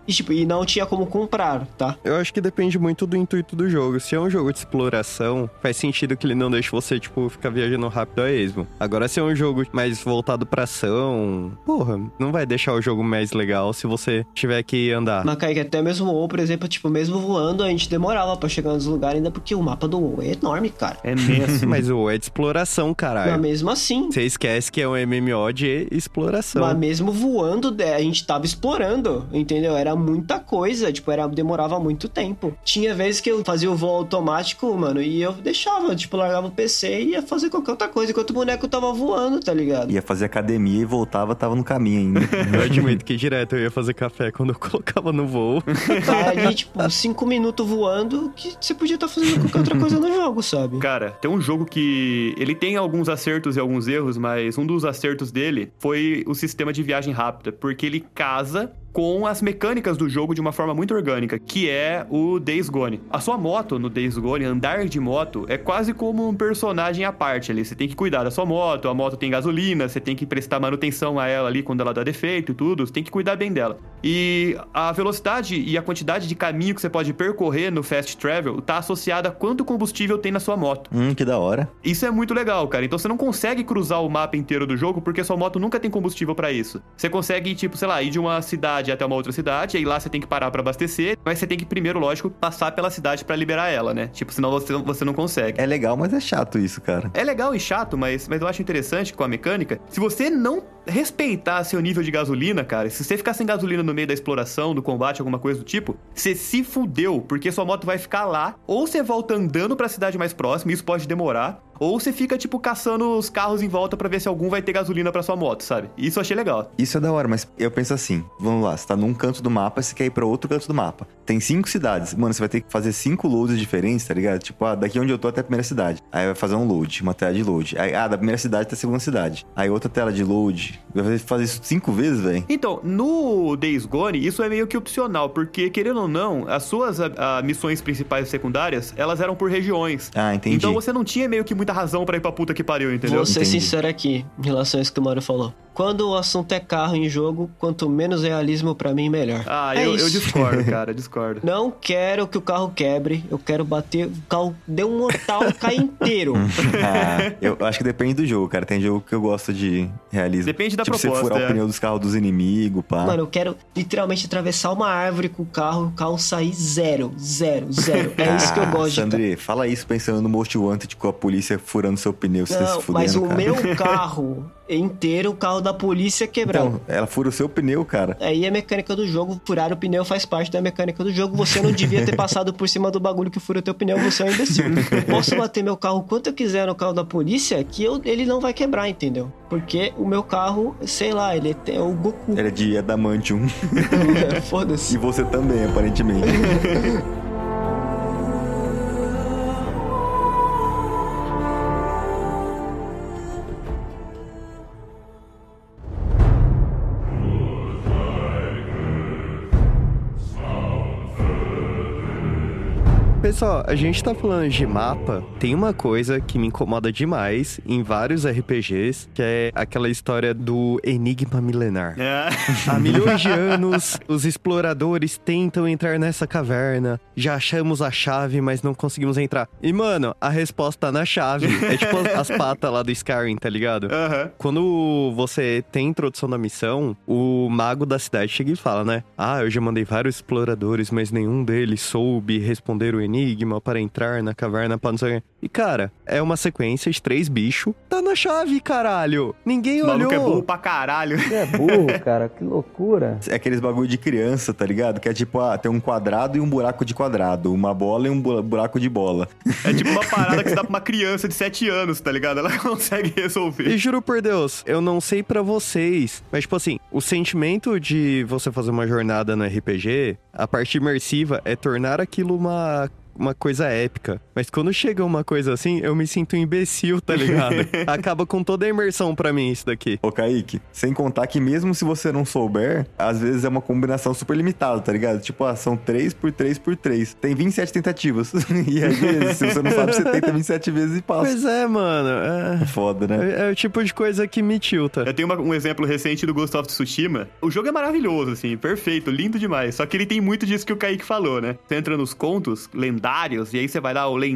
E, tipo, e não tinha como comprar, tá?
Eu acho que depende muito do intuito do jogo. Se é um jogo de exploração, faz sentido que ele não deixe você, tipo, ficar viajando rápido a esmo. Agora, se é um jogo mais voltado pra ação, porra, não vai deixar o jogo mais legal se você tiver que andar.
Mas, Kaique, até mesmo o WoW, por exemplo, tipo, mesmo voando, a gente demorava pra chegar nos lugares, ainda porque o mapa do WoW é enorme, cara.
É mesmo.
Mas o é de exploração,
Mas
caralho.
mesmo assim,
Você esquece que é um MMO de exploração.
mas mesmo voando, é, a gente tava explorando, entendeu? Era muita coisa, tipo, era, demorava muito tempo. Tinha vezes que eu fazia o voo automático, mano, e eu deixava, tipo, largava o PC e ia fazer qualquer outra coisa, enquanto o boneco tava voando, tá ligado?
Ia fazer academia e voltava, tava no caminho ainda.
Eu admito que direto eu ia fazer café quando eu colocava no voo.
Tá ali, tipo, cinco minutos voando, que você podia estar fazendo qualquer outra coisa no jogo, sabe?
Cara, tem um jogo que ele tem alguns acertos e alguns erros, mas um dos acertos dele foi o sistema de viagem rápida, porque ele casa com as mecânicas do jogo de uma forma muito orgânica, que é o Days Gone. A sua moto no Days Gone, andar de moto, é quase como um personagem à parte ali. Você tem que cuidar da sua moto, a moto tem gasolina, você tem que prestar manutenção a ela ali quando ela dá defeito e tudo, você tem que cuidar bem dela. E a velocidade e a quantidade de caminho que você pode percorrer no Fast Travel tá associada a quanto combustível tem na sua moto.
hum, que da hora.
Isso é muito legal, cara. Então você não consegue cruzar o mapa inteiro do jogo porque sua moto nunca tem combustível pra isso. Você consegue, tipo, sei lá, ir de uma cidade até uma outra cidade, aí lá você tem que parar pra abastecer, mas você tem que primeiro, lógico, passar pela cidade pra liberar ela, né? Tipo, senão você, você não consegue.
É legal, mas é chato isso, cara.
É legal e chato, mas, mas eu acho interessante com a mecânica. Se você não respeitar seu nível de gasolina, cara, se você ficar sem gasolina no meio da exploração, do combate, alguma coisa do tipo, você se fudeu, porque sua moto vai ficar lá, ou você volta andando pra cidade mais próxima, isso pode demorar, ou você fica, tipo, caçando os carros em volta pra ver se algum vai ter gasolina pra sua moto, sabe? Isso eu achei legal.
Isso é da hora, mas eu penso assim: vamos lá, você tá num canto do mapa, você quer ir pra outro canto do mapa. Tem cinco cidades. Mano, você vai ter que fazer cinco loads diferentes, tá ligado? Tipo, ah, daqui onde eu tô até a primeira cidade. Aí vai fazer um load, uma tela de load. Aí, ah, da primeira cidade até a segunda cidade. Aí outra tela de load. Vai fazer isso cinco vezes, velho?
Então, no Days Gone, isso é meio que opcional, porque, querendo ou não, as suas a, a, missões principais e secundárias, elas eram por regiões.
Ah, entendi.
Então você não tinha meio que muita razão para ir pra puta que pariu, entendeu?
Vou ser
Entendi.
sincero aqui, em relação a isso que o Mario falou. Quando o assunto é carro em jogo, quanto menos realismo pra mim, melhor.
Ah,
é
eu, eu discordo, cara, discordo.
Não quero que o carro quebre, eu quero bater, o carro dê um mortal, cai inteiro.
Ah, eu acho que depende do jogo, cara. Tem jogo que eu gosto de realismo.
Depende da
tipo,
proposta,
você furar
é.
o pneu dos carros dos inimigos, pá.
Mano, eu quero literalmente atravessar uma árvore com o carro, o carro sair zero, zero, zero. É isso que eu
Ah,
gosto de
Sandri, fala isso pensando no Most Wanted com a polícia furando seu pneu, você
Não,
se fudendo,
mas o
cara.
meu carro inteiro, o carro da polícia quebrado.
Então, ela fura o seu pneu, cara.
Aí a mecânica do jogo, furar o pneu faz parte da mecânica do jogo. Você não devia ter passado por cima do bagulho que fura o teu pneu, você é um imbecil. Eu posso bater meu carro quanto eu quiser no carro da polícia, que eu- ele não vai quebrar, entendeu? Porque o meu carro, sei lá, ele é o Goku.
Ele é de Adamantium.
Foda-se.
e você também, aparentemente.
Pessoal, a gente tá falando de mapa. Tem uma coisa que me incomoda demais em vários RPGs, que é aquela história do enigma milenar.
É.
Há milhões de anos, os exploradores tentam entrar nessa caverna. Já achamos a chave, mas não conseguimos entrar. E, mano, a resposta tá na chave. É tipo as patas lá do Skyrim, tá ligado? Quando você tem a introdução da missão, o mago da cidade chega e fala, né? Ah, eu já mandei vários exploradores, mas nenhum deles soube responder o enigma para entrar na caverna pra não sei o quê." E, cara, é uma sequência de três bichos. Tá na chave, caralho! Ninguém
O maluco é burro
olhou!
pra caralho.
Você é burro, cara, que loucura.
É aqueles bagulho de criança, tá ligado? Que é tipo, ah, tem um quadrado e um buraco de quadrado. Uma bola e um bu- buraco de bola.
É tipo uma parada que você dá pra uma criança de 7 anos, tá ligado? Ela consegue
E
resolver.
juro por Deus, eu não sei pra vocês, mas tipo assim, o sentimento de você fazer uma jornada no RPG, a parte imersiva é tornar aquilo uma uma coisa épica. Mas quando chega uma coisa assim, eu me sinto um imbecil, tá ligado? Acaba com toda a imersão pra mim isso daqui.
Ô, Kaique, sem contar que mesmo se você não souber, às vezes é uma combinação super limitada, tá ligado? Tipo, ah, são 3 por 3 por 3. Tem 27 tentativas. e às vezes, se você não sabe, você tenta 27 vezes e passa.
Pois é, mano. É,
Foda, né?
é- é o tipo de coisa que me tilta.
Eu tenho uma- um exemplo recente do Ghost of Tsushima. O jogo é maravilhoso, assim, perfeito, lindo demais. Só que ele tem muito disso que o Kaique falou, né? Você entra nos contos lendários, e aí você vai lá, o lendário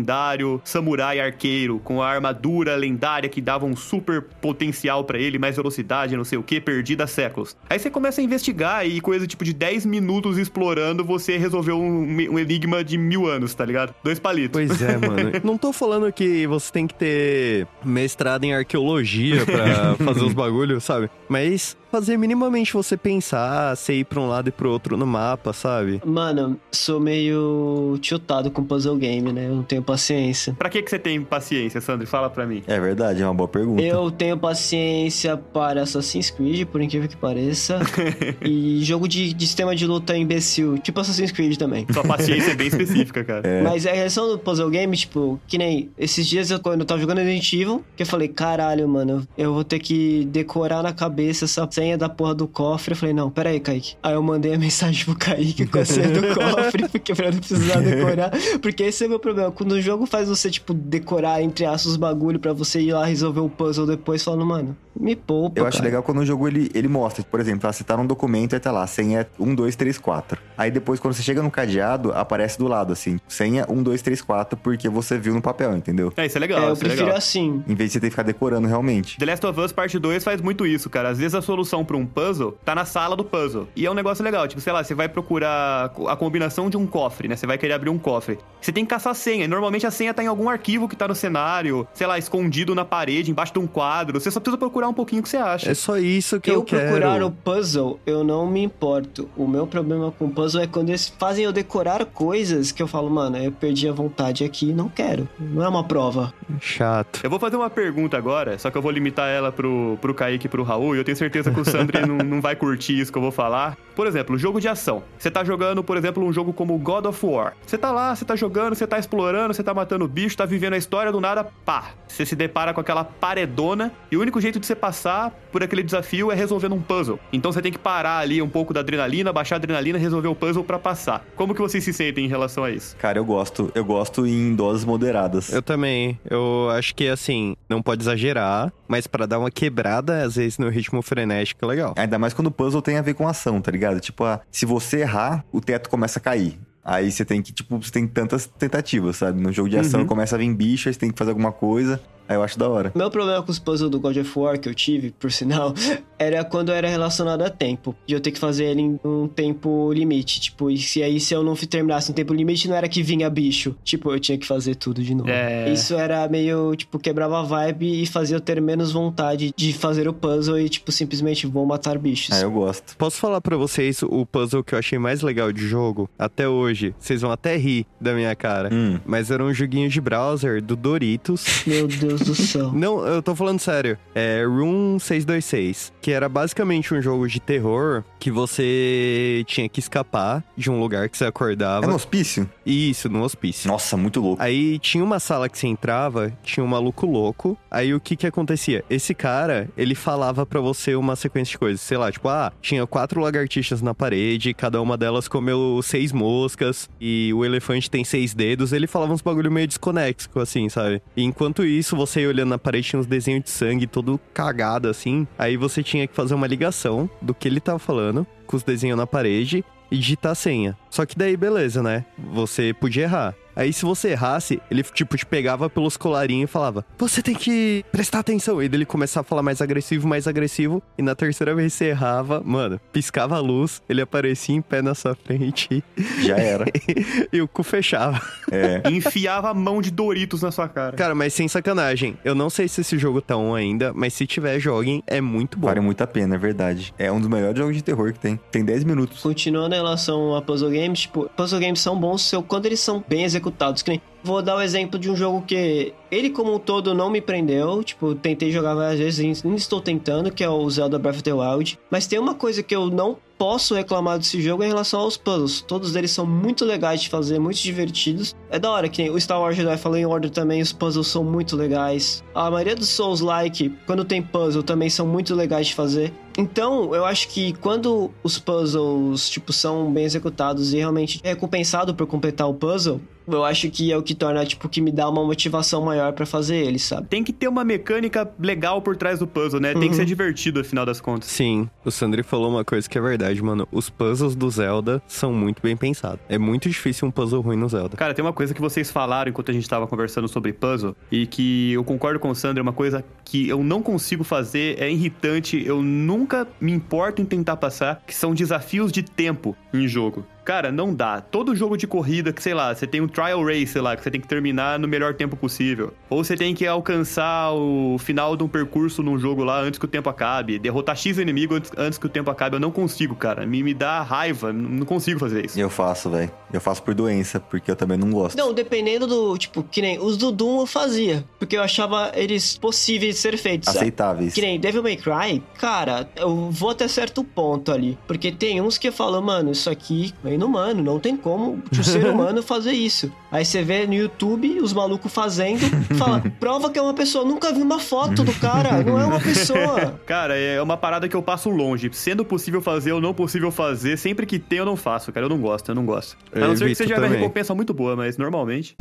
samurai arqueiro, com a armadura lendária que dava um super potencial pra ele, mais velocidade, não sei o que, perdida há séculos. Aí você começa a investigar e coisa tipo de 10 minutos explorando, você resolveu um, um enigma de mil anos, tá ligado? Dois palitos.
Pois é, mano. Não tô falando que você tem que ter mestrado em arqueologia pra fazer os bagulhos, sabe? Mas fazer minimamente você pensar, você ir pra um lado e pro outro no mapa, sabe?
Mano, sou meio tiltado com puzzle game, né? Eu não tenho paciência.
Pra que, que você tem paciência, Sandro? Fala pra mim.
É verdade, é uma boa pergunta.
Eu tenho paciência para Assassin's Creed, por incrível que pareça. e jogo de, de sistema de luta imbecil, tipo Assassin's Creed também.
Sua paciência é bem específica, cara.
Mas a reação do puzzle game, tipo, que nem esses dias eu, quando eu tava jogando Resident Evil, que eu falei, caralho, mano, eu vou ter que decorar na cabeça essa senha da porra do cofre. Eu falei, não, pera aí, Kaique. Aí eu mandei a mensagem pro Kaique com a senha do cofre, porque pra não precisar decorar. Porque esse é o meu problema. Quando o jogo faz você, tipo, decorar, entre aspas, os bagulho pra você ir lá resolver o puzzle depois, falando, mano, me poupa.
Eu acho
cara.
legal quando o jogo ele, ele mostra, por exemplo, ah, você tá num documento e tá lá, senha 1, 2, 3, 4. Aí depois, quando você chega no cadeado, aparece do lado, assim, senha 1, 2, 3, 4, porque você viu no papel, entendeu?
É, isso é legal,
É, eu
isso é
prefiro
legal.
assim.
Em vez de você ter que ficar decorando realmente.
The Last of Us Parte 2 faz muito isso, cara. Às vezes a solução pra um puzzle tá na sala do puzzle. E é um negócio legal. Tipo, sei lá, você vai procurar a combinação de um cofre, né? Você vai querer abrir um cofre. Você tem que caçar a senha. E normalmente a senha tá em algum arquivo que tá no cenário, sei lá, escondido na parede, embaixo de um quadro. Você só precisa procurar um pouquinho o que você acha.
É só isso que eu,
eu procurar
quero.
o puzzle, eu não me importo. O meu problema com o puzzle é quando eles fazem eu decorar coisas que eu falo, mano, eu perdi a vontade aqui, não quero. Não é uma prova.
Chato.
Eu vou fazer uma pergunta agora, só que eu vou limitar ela pro, pro Kaique e pro Raul, e eu tenho certeza que o Sandri não, não vai curtir isso que eu vou falar. Por exemplo, jogo de ação. Você tá jogando, por exemplo, um jogo como God of War. Você tá lá, você tá jogando, você tá explorando, você tá matando bicho, tá vivendo a história do nada, pá. Você se depara com aquela paredona e o único jeito de você passar por aquele desafio é resolvendo um puzzle. Então você tem que parar ali um pouco da adrenalina, baixar a adrenalina, resolver o puzzle para passar. Como que vocês se sentem em relação a isso?
Cara, eu gosto. Eu gosto em doses moderadas.
Eu também. Eu acho que, assim, não pode exagerar, mas para dar uma quebrada, às vezes, no ritmo frenético, é legal.
Ainda mais quando o puzzle tem a ver com ação, tá ligado? Tipo, ah, se você errar, o teto começa a cair. Aí você tem que, tipo, você tem tantas tentativas, sabe? No jogo de ação
Uhum.
começa a vir bicho, aí você tem que fazer alguma coisa. Aí eu acho da hora.
Meu problema com os puzzles do God of War que eu tive, por sinal, era quando era relacionado a tempo. De eu ter que fazer ele em um tempo limite. Tipo, e se aí se eu não terminasse em tempo limite, não era que vinha bicho. Tipo, eu tinha que fazer tudo de novo.
É.
Isso era meio, tipo, quebrava a vibe e fazia eu ter menos vontade de fazer o puzzle e, tipo, simplesmente vou matar bichos.
Aí eu gosto.
Posso falar pra vocês o puzzle que eu achei mais legal de jogo até hoje? Vocês vão até rir da minha cara.
Hum.
Mas era um joguinho de browser do Doritos.
Meu Deus do céu.
Não, eu tô falando sério. É Room 626, que era basicamente um jogo de terror que você tinha que escapar de um lugar que você
É
acordava.
no hospício?
Isso, no hospício.
Nossa, muito louco.
Aí tinha uma sala que você entrava, tinha um maluco louco. Aí o que que acontecia? Esse cara, ele falava pra você uma sequência de coisas. Sei lá, tipo, ah, tinha quatro lagartixas na parede, cada uma delas comeu seis moscas e o elefante tem seis dedos. Ele falava uns bagulho meio desconexo, assim, sabe? E enquanto isso, você ia olhando na parede, tinha uns desenhos de sangue todo cagado, assim. Aí você tinha que fazer uma ligação do que ele tava falando com os desenhos na parede e digitar a senha. Só que daí, beleza, né? Você podia errar. Aí, se você errasse, ele, tipo, te pegava pelos colarinhos e falava: Você tem que prestar atenção. E daí ele começava a falar mais agressivo, mais agressivo. E na terceira vez que você errava, mano, piscava a luz, ele aparecia em pé na sua frente
Já era.
e o cu fechava.
É.
E enfiava a mão de Doritos na sua cara.
Cara, mas sem sacanagem. Eu não sei se esse jogo tá on ainda, mas se tiver, joguem. É muito bom.
Vale muito a pena, é verdade. É um dos melhores jogos de terror que tem. Tem 10 minutos.
Continuando em relação a puzzle games, tipo, puzzle games são bons se eu- quando eles são bem executados. Que nem, vou dar o exemplo de um jogo que ele como um todo não me prendeu, tipo, tentei jogar várias vezes, ainda estou tentando, que é o Zelda Breath of the Wild. Mas tem uma coisa que eu não posso reclamar desse jogo em relação aos puzzles. Todos eles são muito legais de fazer, muito divertidos. É da hora que o Star Wars Jedi Fallen Order também, os puzzles são muito legais. A maioria dos Souls-like, quando tem puzzle, também são muito legais de fazer. Então, eu acho que quando os puzzles, tipo, são bem executados e realmente é recompensado por completar o puzzle, eu acho que é o que torna, tipo, que me dá uma motivação maior pra fazer eles, sabe?
Tem que ter uma mecânica legal por trás do puzzle, né? Tem que
Uhum.
ser divertido, afinal das contas.
Sim, o Sandri falou uma coisa que é verdade, mano. Os puzzles do Zelda são muito bem pensados. É muito difícil um puzzle ruim no Zelda.
Cara, tem uma coisa que vocês falaram enquanto a gente tava conversando sobre puzzle e que eu concordo com o Sandro, é uma coisa que eu não consigo fazer, é irritante, eu nunca me importo em tentar passar, que são desafios de tempo em jogo. Cara, não dá. Todo jogo de corrida que, sei lá, você tem um trial race, sei lá, que você tem que terminar no melhor tempo possível. Ou você tem que alcançar o final de um percurso num jogo lá antes que o tempo acabe. Derrotar X inimigo antes, antes que o tempo acabe. Eu não consigo, cara. Me, me dá raiva. Não consigo fazer isso.
Eu faço, velho. Eu faço por doença, porque eu também não gosto.
Não, dependendo do, tipo, que nem os do Doom eu fazia, porque eu achava eles possíveis de ser feitos?
Aceitáveis.
Que nem Devil May Cry, cara, eu vou até certo ponto ali. Porque tem uns que falam, mano, isso aqui inumano, não tem como o ser humano fazer isso. Aí você vê no YouTube os malucos fazendo, fala, prova que é uma pessoa. Nunca vi uma foto do cara, não é uma pessoa.
Cara, é uma parada que eu passo longe. Sendo possível fazer ou não possível fazer, sempre que tem eu não faço, cara. Eu não gosto, eu não gosto. A não ser que seja uma recompensa muito boa, mas normalmente.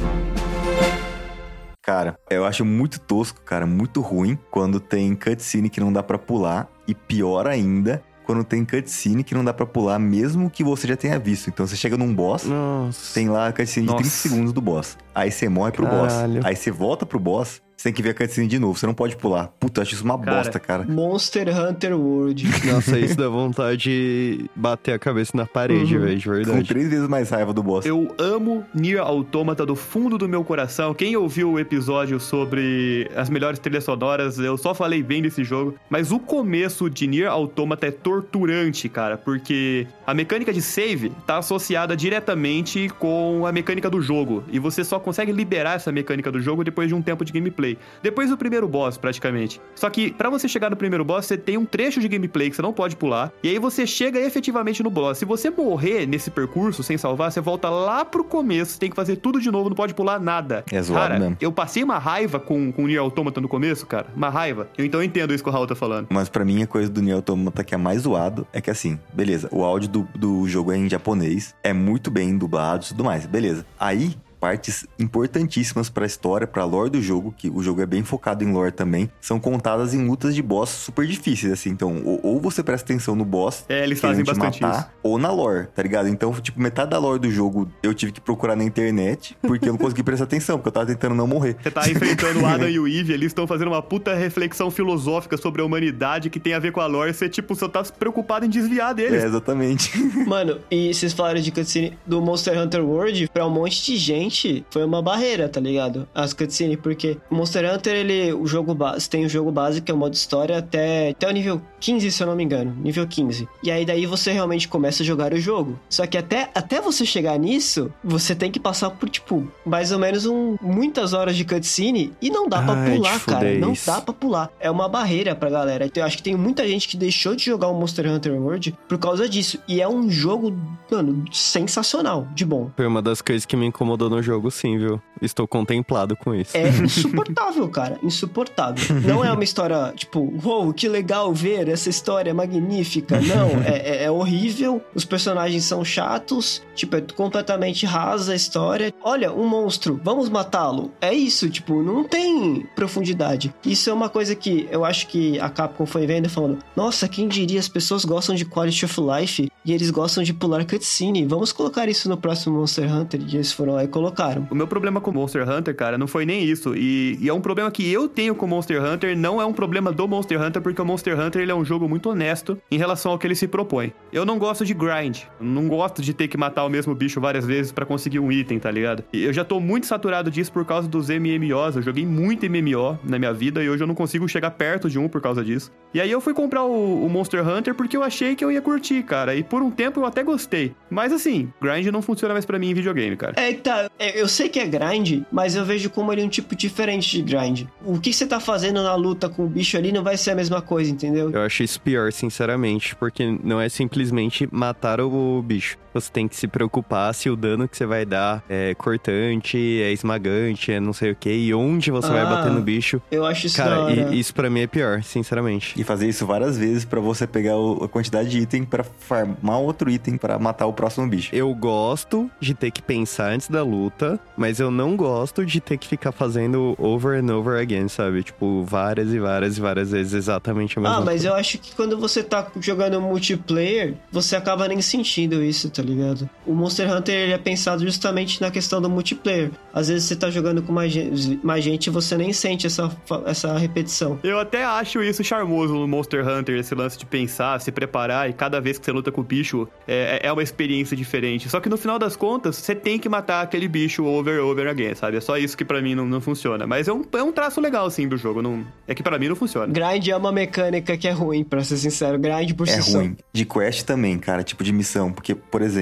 Cara, eu acho muito tosco, cara, muito ruim quando tem cutscene que não dá pra pular. E pior ainda, quando tem cutscene que não dá pra pular, mesmo que você já tenha visto. Então você chega num boss,
Nossa.
tem lá a cutscene de
Nossa.
30 segundos do boss. Aí você morre pro
Caralho.
boss. Aí você volta pro boss, você tem que ver a cutscene de novo. Você não pode pular. Puta, eu acho isso uma
Cara,
bosta, cara.
Monster Hunter World.
Nossa, isso dá vontade de bater a cabeça na parede,
Uhum.
velho, de
Com
verdade.
três vezes mais raiva do boss.
Eu amo Nier Automata do fundo do meu coração. Quem ouviu o episódio sobre as melhores trilhas sonoras, eu só falei bem desse jogo. Mas o começo de Nier Automata é torturante, cara, porque a mecânica de save tá associada diretamente com a mecânica do jogo. E você só consegue liberar essa mecânica do jogo depois de um tempo de gameplay. Gameplay. Depois do primeiro boss, praticamente. Só que pra você chegar no primeiro boss, você tem um trecho de gameplay que você não pode pular. E aí você chega efetivamente no boss. Se você morrer nesse percurso sem salvar, você volta lá pro começo, tem que fazer tudo de novo, não pode pular nada.
É zoado
cara,
mesmo.
eu passei uma raiva com, com o Nier Automata no começo, cara. Uma raiva. Eu, então eu entendo isso que o Raul tá falando.
Mas pra mim, a coisa do Nier Automata que é mais zoado é que assim, beleza, o áudio do, do jogo é em japonês, é muito bem dublado e tudo mais, beleza. Aí, partes importantíssimas pra história, pra lore do jogo, que o jogo é bem focado em lore também, são contadas em lutas de boss super difíceis, assim. Então, ou, ou você presta atenção no boss,
É, eles fazem
te
bastante
matar,
isso.
ou na lore, tá ligado? Então, tipo, metade da lore do jogo eu tive que procurar na internet, porque eu não consegui prestar atenção, porque eu tava tentando não morrer.
Você tá enfrentando o Adam e o Eve, eles estão fazendo uma puta reflexão filosófica sobre a humanidade que tem a ver com a lore. Você, tipo, só tá preocupado em desviar deles.
É, exatamente.
Mano, e vocês falaram de cutscene do Monster Hunter World, pra um monte de gente, foi uma barreira, tá ligado? As cutscenes, porque o Monster Hunter, ele, o jogo base, tem o jogo básico, que é o modo história, até, até o nível 15, se eu não me engano. Nível 15. E aí daí você realmente começa a jogar o jogo. Só que até, até você chegar nisso, você tem que passar por, tipo, mais ou menos um, muitas horas de cutscene e não dá pra
Ai,
pular, cara. Não dá pra pular. É uma barreira pra galera. Eu acho que tem muita gente que deixou de jogar o Monster Hunter World por causa disso. E é um jogo, mano, sensacional, de bom.
Foi uma das coisas que me incomodou no jogo, sim, viu? Estou contemplado com isso.
É insuportável, cara. Insuportável. Não é uma história, tipo, uou, que legal ver essa história magnífica. Não, é, é- é horrível. Os personagens são chatos. Tipo, é completamente rasa a história. Olha, um monstro, vamos matá-lo. É isso, tipo, não tem profundidade. Isso é uma coisa que eu acho que a Capcom foi vendo e falando: Nossa, quem diria, as pessoas gostam de quality of life e eles gostam de pular cutscene. Vamos colocar isso no próximo Monster Hunter. E eles foram lá e colocaram.
O meu problema com Monster Hunter, cara, não foi nem isso. E, e é um problema que eu tenho com Monster Hunter, não é um problema do Monster Hunter, porque o Monster Hunter ele é um jogo muito honesto em relação ao que ele se propõe. Eu não gosto de grind. Não gosto de ter que matar o mesmo bicho várias vezes pra conseguir um item, tá ligado? E eu já tô muito saturado disso por causa dos MMOs. Eu joguei muito MMO na minha vida e hoje eu não consigo chegar perto de um por causa disso. E aí eu fui comprar o, o Monster Hunter porque eu achei que eu ia curtir, cara. E por um tempo eu até gostei. Mas assim, grind não funciona mais pra mim em videogame, cara.
É, tá. É, Eu sei que é grind, mas eu vejo como ele é um tipo diferente de grind. O que você tá fazendo na luta com o bicho ali não vai ser a mesma coisa, entendeu?
Eu acho isso pior, sinceramente, porque não é simplesmente matar o bicho. Você tem que se preocupar se o dano que você vai dar é cortante, é esmagante, é não sei o que, e onde você vai
Ah,
bater no bicho.
Eu acho isso
Cara, e- isso pra mim é pior, sinceramente.
E fazer isso várias vezes pra você pegar o- a quantidade de item pra farmar outro item pra matar o próximo bicho.
Eu gosto de ter que pensar antes da luta, mas eu não gosto de ter que ficar fazendo over and over again, sabe? Tipo, várias e várias e várias vezes exatamente a mesma
Ah, mas
coisa.
eu acho que quando você tá jogando multiplayer, você acaba nem sentindo isso, tá ligado? O Monster Hunter ele é pensado justamente na questão do multiplayer. Às vezes você tá jogando com mais gente, mais gente e você nem sente essa, essa repetição.
Eu até acho isso charmoso no Monster Hunter, esse lance de pensar, se preparar, e cada vez que você luta com o bicho é, é uma experiência diferente. Só que no final das contas, você tem que matar aquele bicho over and over again, sabe? É só isso que pra mim não, não funciona. Mas é um, é um traço legal, sim, do jogo. Não, é que pra mim não funciona.
Grind é uma mecânica que é ruim, pra ser sincero. Grind por
É
si só.
ruim. De quest também, cara, tipo de missão. Porque, por exemplo,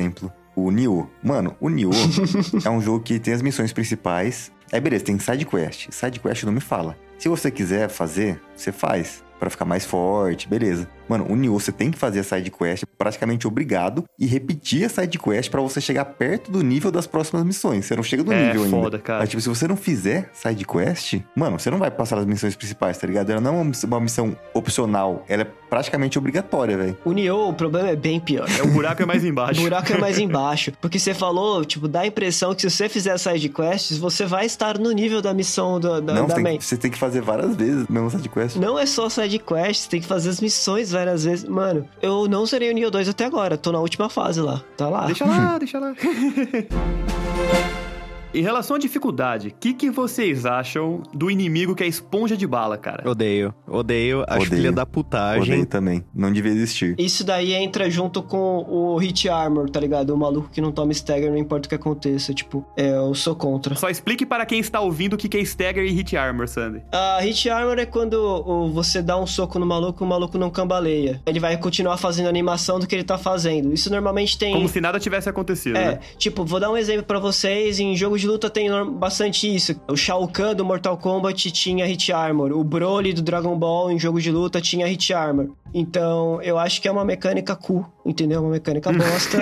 o Nioh. Mano, o Nioh é um jogo que tem as missões principais. Aí, beleza, tem side quest. Side quest não me fala. Se você quiser fazer, você faz. Pra ficar mais forte, beleza. Mano, o Nioh, você tem que fazer a side quest praticamente obrigado e repetir a side quest pra você chegar perto do nível das próximas missões. Você não chega no
É,
nível ainda.
foda, cara.
Mas, tipo, se você não fizer side quest, mano, você não vai passar as missões principais, tá ligado? Ela não é uma miss- uma missão opcional, ela é praticamente obrigatória, velho.
O Nioh, o problema é bem pior.
É, o buraco é mais
O
embaixo.
buraco é mais embaixo. Porque você falou, tipo, dá a impressão que se você fizer side quests, você vai estar no nível da missão do, da,
não,
da
você
main.
tem, que, você tem que fazer várias vezes mesmo side quest.
Não é só side quests, tem que fazer as missões várias vezes. Mano, eu não zerei o Nioh 2 até agora, tô na última fase lá. Tá lá.
Deixa lá, deixa lá. Em relação à dificuldade, o que, que vocês acham do inimigo que é esponja de bala, cara?
Odeio, odeio, acho
Odeio.
filha da putagem.
Odeio também. Não devia existir.
Isso daí entra junto com o Hit Armor, tá ligado? O maluco que não toma stagger, não importa o que aconteça. Tipo, é, eu sou contra.
Só explique para quem está ouvindo o que que é Stagger e Hit Armor, Sandy.
A Hit Armor é quando você dá um soco no maluco e o maluco não cambaleia. Ele vai continuar fazendo a animação do que ele tá fazendo. Isso normalmente tem.
Como se nada tivesse acontecido,
É,
né?
tipo, vou dar um exemplo pra vocês em jogo de de luta tem bastante isso. O Shao Kahn do Mortal Kombat tinha Hit Armor. O Broly do Dragon Ball em jogo de luta tinha Hit Armor. Então, eu acho que é uma mecânica cool, entendeu? Uma mecânica bosta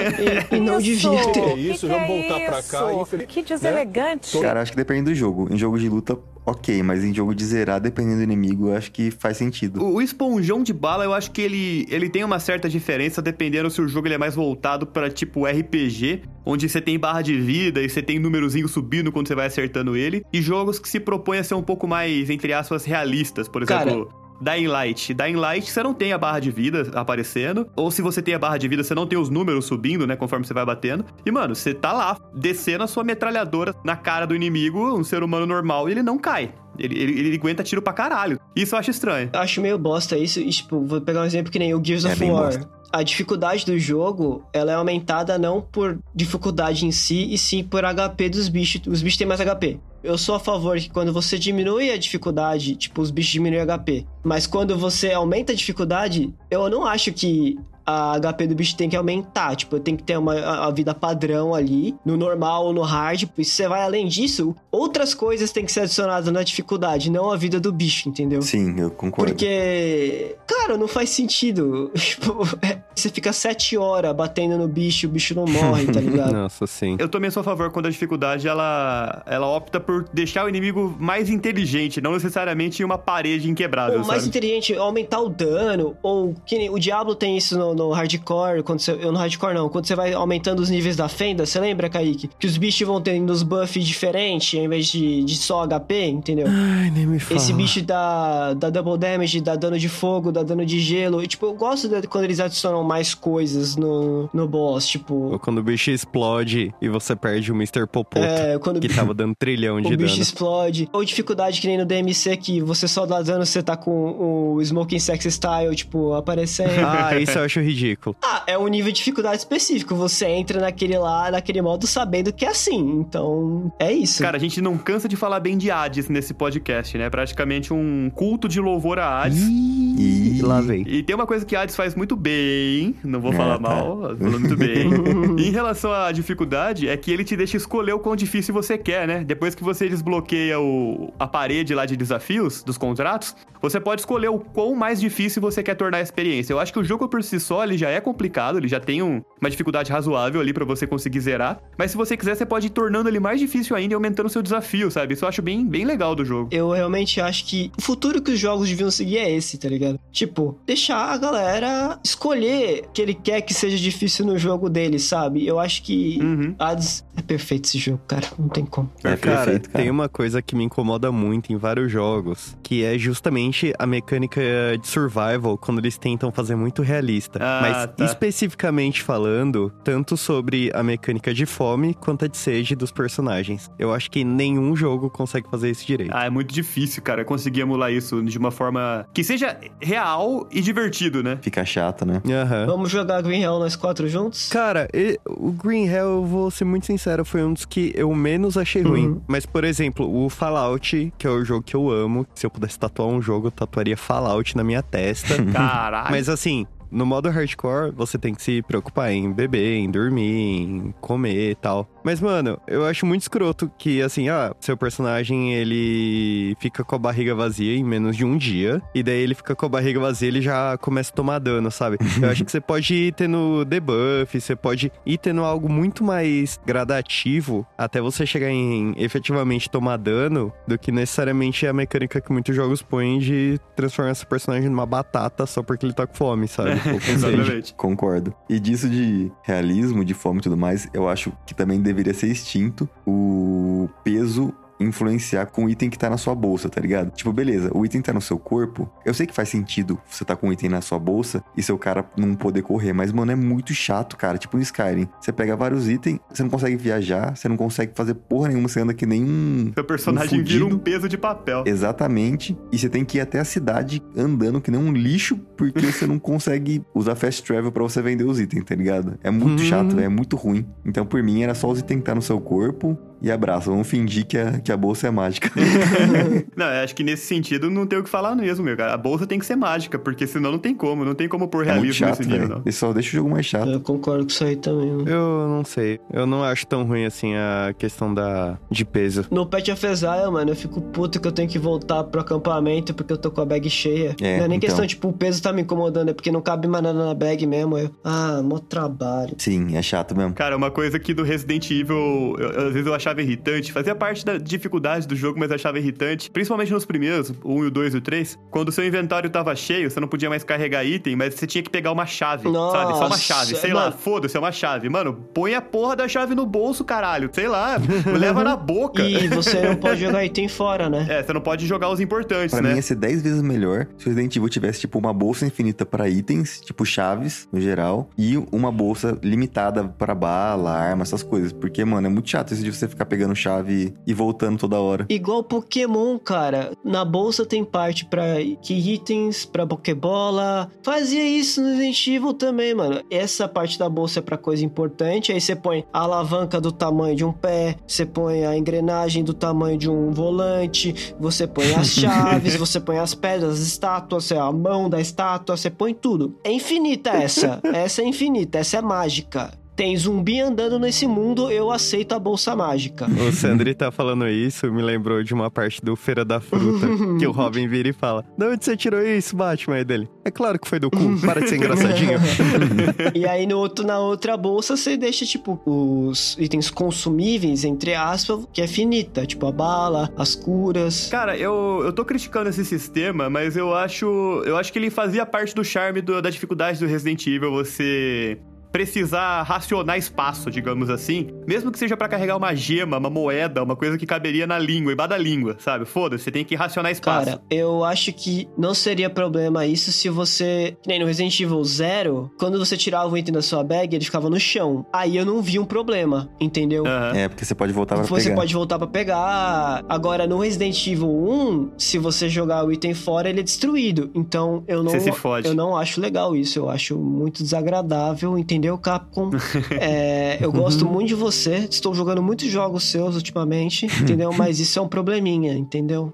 e, e não devia ter.
isso,
que
vamos
que é
voltar pra cá,
isso? Que deselegante.
Cara, acho que depende do jogo. Em jogo de luta, ok, mas em jogo de zerar, dependendo do inimigo, eu acho que faz sentido.
O, o esponjão de bala, eu acho que ele, ele tem uma certa diferença dependendo se o jogo ele é mais voltado pra tipo RPG, onde você tem barra de vida e você tem númerozinho subindo quando você vai acertando ele, e jogos que se propõem a ser um pouco mais, entre aspas, realistas. Por
Cara,
exemplo. Dying Light. Dying Light, você não tem a barra de vida aparecendo. Ou se você tem a barra de vida, você não tem os números subindo, né? Conforme você vai batendo. E, mano, você tá lá, descendo a sua metralhadora na cara do inimigo, um ser humano normal, e ele não cai. Ele, ele, ele aguenta tiro pra caralho. Isso eu acho estranho.
Acho meio bosta isso. E, tipo, vou pegar um exemplo que nem o Gears
É
of War.
bosta.
A dificuldade do jogo, ela é aumentada não por dificuldade em si, e sim por HP dos bichos. Os bichos têm mais HP. Eu sou a favor que quando você diminui a dificuldade, tipo, os bichos diminuem HP. Mas quando você aumenta a dificuldade, eu não acho que a HP do bicho tem que aumentar. Tipo, tem que ter uma a, a vida padrão ali, no normal ou no hard. E se você vai além disso, outras coisas têm que ser adicionadas na dificuldade, não a vida do bicho, entendeu?
Sim, eu concordo.
Porque, cara, não faz sentido. Tipo, é, você fica sete horas batendo no bicho, o bicho não morre, tá ligado?
Nossa, sim.
Eu também sou a favor quando a dificuldade ela, ela opta por deixar o inimigo mais inteligente, não necessariamente uma parede inquebrável,
Ou mais
sabe?
inteligente, aumentar o dano, ou que nem o Diablo tem isso no, no hardcore, quando você, eu no hardcore não, quando você vai aumentando os níveis da fenda, você lembra, Kaique? Que os bichos vão tendo os buffs diferentes, ao invés de, de só HP, entendeu?
Ai, nem me fala.
Esse bicho dá, dá double damage, dá dano de fogo, dá dano de gelo. E, tipo, eu gosto de quando eles adicionam mais coisas no, no boss. Tipo,
Ou quando o bicho explode e você perde o Mr. Popoto,
é, quando
que tava dando trilhão de
o bicho
dano.
explode. Ou dificuldade que nem no DMC, que você só dá dano, você tá com o Smoking Sex Style, tipo, aparecendo.
Ah, isso eu acho ridículo.
Ah, é um nível de dificuldade específico. Você entra naquele lá, naquele modo, sabendo que é assim. Então, é isso.
Cara, a gente não cansa de falar bem de Hades nesse podcast, né? Praticamente um culto de louvor a Hades.
Ih, lá vem.
E tem uma coisa que Hades faz muito bem, não vou
É,
falar
tá.
mal, falando muito bem. em relação à dificuldade, é que ele te deixa escolher o quão difícil você quer, né? Depois que você desbloqueia o, a parede lá de desafios, dos contratos, você pode escolher o quão mais difícil você quer tornar a experiência. Eu acho que o jogo por si só, ele já é complicado, ele já tem um- uma dificuldade razoável ali pra você conseguir zerar. Mas se você quiser, você pode ir tornando ele mais difícil ainda e aumentando o seu desafio, sabe? Isso eu acho bem, bem legal do jogo.
Eu realmente acho que o futuro que os jogos deviam seguir é esse, tá ligado? Tipo, deixar a galera escolher o que ele quer que seja difícil no jogo dele, sabe? Eu acho que
Uhum.
Hades é perfeito esse jogo, cara. Não tem como.
É
cara,
perfeito, cara.
tem uma coisa que me incomoda muito em vários jogos, que é justamente a mecânica de survival, quando eles tentam fazer muito realista.
Ah,
Mas
tá.
especificamente falando, tanto sobre a mecânica de fome quanto a de sede dos personagens. Eu acho que nenhum jogo consegue fazer isso direito.
Ah, é muito difícil, cara, conseguir emular isso de uma forma que seja real e divertido, né?
Fica chato, né?
Aham.
Vamos jogar Green Hell nós quatro juntos?
Cara, o Green Hell, eu vou ser muito sincero, foi um dos que eu menos achei ruim.
Uhum.
Mas, por exemplo, o Fallout, que é o jogo que eu amo, se eu pudesse tatuar um jogo, eu tatuaria Fallout na minha testa.
Caralho.
Mas assim, no modo hardcore, você tem que se preocupar em beber, em dormir, em comer e tal. Mas, mano, eu acho muito escroto que, assim, ah, seu personagem, ele fica com a barriga vazia em menos de um dia. E daí ele fica com a barriga vazia, ele já começa a tomar dano, sabe? Eu acho que você pode ir tendo debuff, você pode ir tendo algo muito mais gradativo até você chegar em efetivamente tomar dano do que necessariamente a mecânica que muitos jogos põem de transformar esse personagem numa batata só porque ele tá com fome, sabe?
Exatamente.
Concordo. E disso de realismo, de fome e tudo mais, eu acho que também deveria ser extinto. O peso influenciar com o item que tá na sua bolsa, tá ligado? Tipo, beleza, o item tá no seu corpo. Eu sei que faz sentido você tá com um item na sua bolsa e seu cara não poder correr, mas, mano, é muito chato, cara. Tipo no Skyrim. Você pega vários itens, você não consegue viajar, você não consegue fazer porra nenhuma, você anda que nem um.
Seu personagem
um
vira um peso de papel.
Exatamente. E você tem que ir até a cidade andando que nem um lixo, porque você não consegue usar fast travel pra você vender os itens, tá ligado? É muito
Hum.
chato, é muito ruim. Então, por mim, era só os itens que tá no seu corpo e abraço. Vamos fingir que a, que a bolsa é mágica.
Não, eu acho que nesse sentido não tem o que falar mesmo, meu cara. A bolsa tem que ser mágica, porque senão não tem como. Não tem como pôr
é muito
realismo
chato,
nesse nível, não.
Ele só deixa o jogo mais chato.
Eu concordo com isso aí também, mano.
Eu não sei. Eu não acho tão ruim assim a questão da de peso.
No Pet of Exile, mano, eu fico puto que eu tenho que voltar pro acampamento porque eu tô com a bag cheia.
É,
não é nem
então.
questão, tipo, o peso tá me incomodando, é porque não cabe mais nada na bag mesmo. Eu, ah, mó trabalho.
Sim, é chato mesmo.
Cara, uma coisa que do Resident Evil, eu- às vezes eu achava irritante, fazia parte da dificuldade do jogo, mas achava irritante, principalmente nos primeiros, o 1, o 2 e o 3, quando o seu inventário tava cheio, você não podia mais carregar item, mas você tinha que pegar uma chave, sabe? Só uma
Nossa,
chave, sei lá,
mano.
foda-se, é uma chave. Mano, põe a porra da chave no bolso, caralho, sei lá, leva na boca.
E você não pode jogar item fora, né?
É, você não pode jogar os importantes,
Pra
né?
mim ia ser 10 vezes melhor se o Resident Evil tivesse, tipo, uma bolsa infinita pra itens, tipo chaves, no geral, e uma bolsa limitada pra bala, arma, essas coisas. Porque, mano, é muito chato isso de você ficar pegando chave e voltando toda hora.
Igual Pokémon, cara. Na bolsa tem parte pra key itens, pra Pokébola. Fazia isso no Resident Evil também, mano. Essa parte da bolsa é pra coisa importante. Aí você põe a alavanca do tamanho de um pé, você põe a engrenagem do tamanho de um volante, você põe as chaves, você põe as pedras, as estátuas, a mão da estátua, você põe tudo. É infinita essa. Essa é infinita, essa é mágica. Tem zumbi andando nesse mundo, eu aceito a bolsa mágica.
O Sandri tá falando isso, me lembrou de uma parte do Feira da Fruta, que o Robin vira e fala: De onde você tirou isso, Batman? Aí dele. É claro que foi do cu, para de ser engraçadinho.
E aí no outro, na outra bolsa você deixa, tipo, os itens consumíveis, entre aspas, que é finita. Tipo, a bala, as curas.
Cara, eu, eu tô criticando esse sistema, mas eu acho. Eu acho que ele fazia parte do charme do- da dificuldade do Resident Evil você precisar racionar espaço, digamos assim, mesmo que seja pra carregar uma gema, uma moeda, uma coisa que caberia na língua, embaixo da língua, sabe? Foda-se, você tem que racionar espaço.
Cara, eu acho que não seria problema isso se você. Que nem no Resident Evil Zero, quando você tirava o item da sua bag, ele ficava no chão. Aí eu não vi um problema, entendeu?
Aham.
É, porque você pode voltar pra
Você
pegar.
pode voltar pra pegar. Agora, no Resident Evil 1, se você jogar o item fora, ele é destruído. Então, eu não,
Você se fode.
eu não acho legal isso. Eu acho muito desagradável, entendeu, Capcom? É, eu gosto muito de você. Estou jogando muitos jogos seus ultimamente, entendeu? Mas isso é um probleminha, entendeu?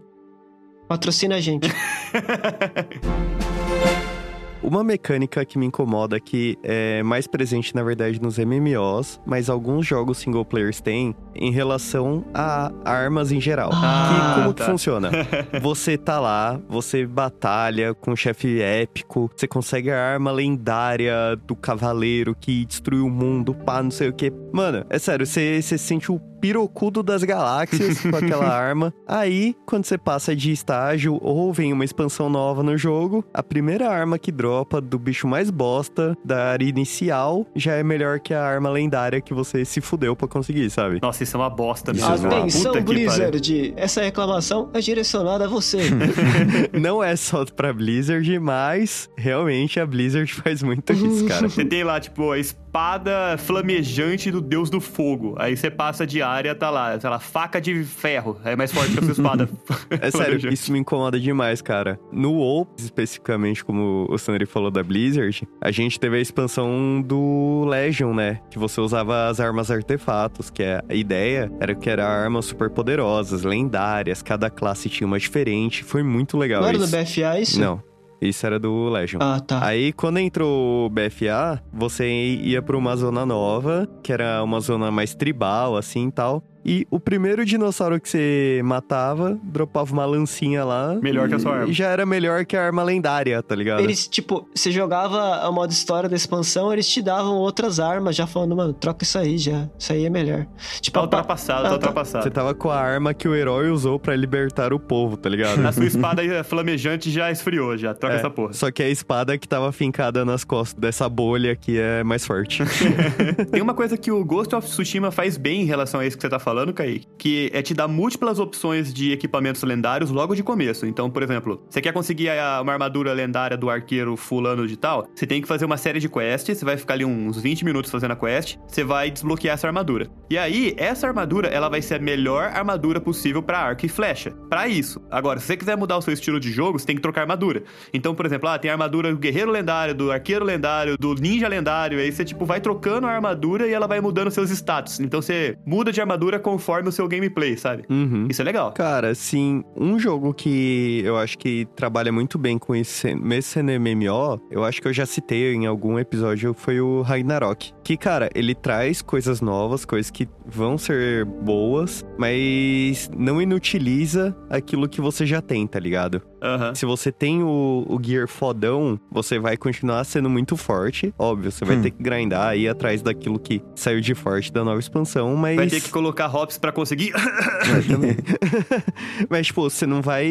Patrocina a gente.
Uma mecânica que me incomoda que é mais presente, na verdade, nos MMOs, mas alguns jogos single players têm em relação a armas em geral.
Ah,
que como que
tá.
funciona? Você tá lá, você batalha com um chefe épico, você consegue a arma lendária do cavaleiro que destruiu o mundo, pá, não sei o que. Mano, é sério, você, você sente o pirocudo das galáxias com aquela arma. Aí, quando você passa de estágio ou vem uma expansão nova no jogo, a primeira arma que dropa do bicho mais bosta da área inicial já é melhor que a arma lendária que você se fudeu pra conseguir, sabe?
Nossa, isso é uma bosta,
Isso
mesmo.
é.
Atenção,
Puta.
Blizzard! Essa reclamação é direcionada a você.
Não é só pra Blizzard, mas realmente a Blizzard faz muito isso, cara.
Você tem lá, tipo, a espada flamejante do deus do fogo. Aí você passa de área, tá lá, sei lá, faca de ferro. É mais forte que a sua espada.
É sério, isso me incomoda demais, cara. No WoW, especificamente, como o Sandri falou da Blizzard, a gente teve a expansão do Legion, né? Que você usava as armas artefatos, que é, a ideia era que eram armas super poderosas, lendárias, cada classe tinha uma diferente. Foi muito legal
Não era do
isso.
BFA isso?
Não, isso era do Legion.
Ah, tá.
Aí, quando entrou o BFA, você ia pra uma zona nova, que era uma zona mais tribal, assim e tal. E o primeiro dinossauro que você matava, dropava uma lancinha lá.
Melhor que a sua
e
arma.
Já era melhor que a arma lendária, tá ligado?
Eles, tipo, você jogava a modo história da expansão, eles te davam outras armas, já falando, mano, troca isso aí já. Isso aí é melhor. Tipo,
Tá ultrapassado,
Ah,
tá
tá.
ultrapassado.
Você tava com a arma que o herói usou pra libertar o povo, tá ligado?
A sua espada flamejante já esfriou, já. Troca
É,
essa porra.
Só que a espada que tava fincada nas costas dessa bolha aqui é mais forte.
Tem uma coisa que o Ghost of Tsushima faz bem em relação a isso que você tá falando, Kaique, que é te dar múltiplas opções de equipamentos lendários logo de começo. Então, por exemplo, você quer conseguir uma armadura lendária do arqueiro fulano de tal, você tem que fazer uma série de quests, você vai ficar ali uns 20 minutos fazendo a quest, você vai desbloquear essa armadura. E aí, essa armadura, ela vai ser a melhor armadura possível pra arco e flecha. Pra isso. Agora, se você quiser mudar o seu estilo de jogo, você tem que trocar armadura. Então, por exemplo, ah, tem a armadura do guerreiro lendário, do arqueiro lendário, do ninja lendário, aí você, tipo, vai trocando a armadura e ela vai mudando seus status. Então, você muda de armadura conforme o seu gameplay, sabe?
Uhum.
Isso é legal.
Cara, assim, um jogo que eu acho que trabalha muito bem com esse, mesmo MMO, eu acho que eu já citei em algum episódio, foi o Ragnarok. Que, cara, ele traz coisas novas, coisas que vão ser boas, mas não inutiliza aquilo que você já tem, tá ligado?
Aham.
Se você tem o, o gear fodão, você vai continuar sendo muito forte. Óbvio, você vai
Hum.
ter que grindar, ir atrás daquilo que saiu de forte da nova expansão, mas.
Vai ter que colocar hops pra conseguir.
Mas, tipo, você não vai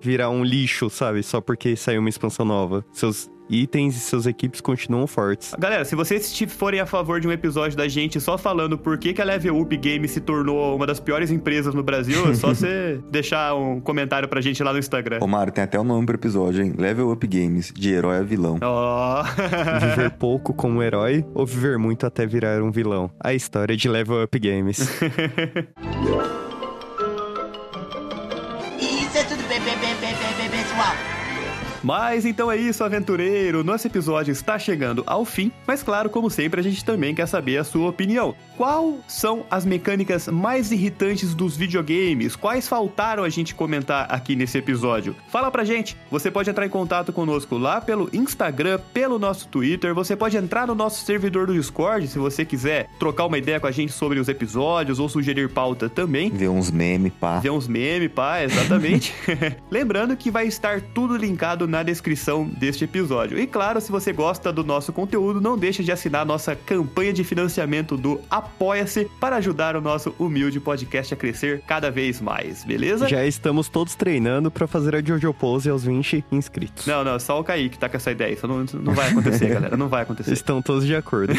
virar um lixo, sabe? Só porque saiu uma expansão nova. Seus itens e suas equipes continuam fortes.
Galera, se vocês forem a favor de um episódio da gente só falando por que, que a Level Up Game se tornou uma das piores empresas no Brasil, é só você deixar um comentário pra gente lá no Instagram.
Ô, Mário, tem até o nome pro episódio, hein? Level Up Games, de herói a vilão.
Ó.
Viver pouco como herói ou viver muito até virar um vilão. A história de Level Up Games.
Mas então é isso, aventureiro. Nosso episódio está chegando ao fim, mas claro, como sempre, a gente também quer saber a sua opinião. Qual são as mecânicas mais irritantes dos videogames? Quais faltaram a gente comentar aqui nesse episódio? Fala pra gente. Você pode entrar em contato conosco lá pelo Instagram, pelo nosso Twitter. Você pode entrar no nosso servidor do Discord se você quiser trocar uma ideia com a gente sobre os episódios ou sugerir pauta também.
Ver uns memes, pá.
Ver uns memes, pá, exatamente. Lembrando que vai estar tudo linkado na descrição deste episódio. E claro, se você gosta do nosso conteúdo, não deixe de assinar nossa campanha de financiamento do Apoia-se para ajudar o nosso humilde podcast a crescer cada vez mais, beleza?
Já estamos todos treinando pra fazer a Jojo Pose aos 20 inscritos.
Não, não, só o Kaique tá com essa ideia. Isso não, não vai acontecer, galera. Não vai acontecer.
Estão todos de acordo.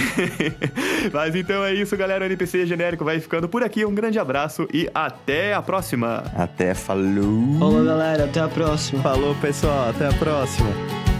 Mas então é isso, galera. O NPC genérico vai ficando por aqui. Um grande abraço e até a próxima.
Até falou.
Falou, galera. Até a próxima.
Falou, pessoal. Até a próxima!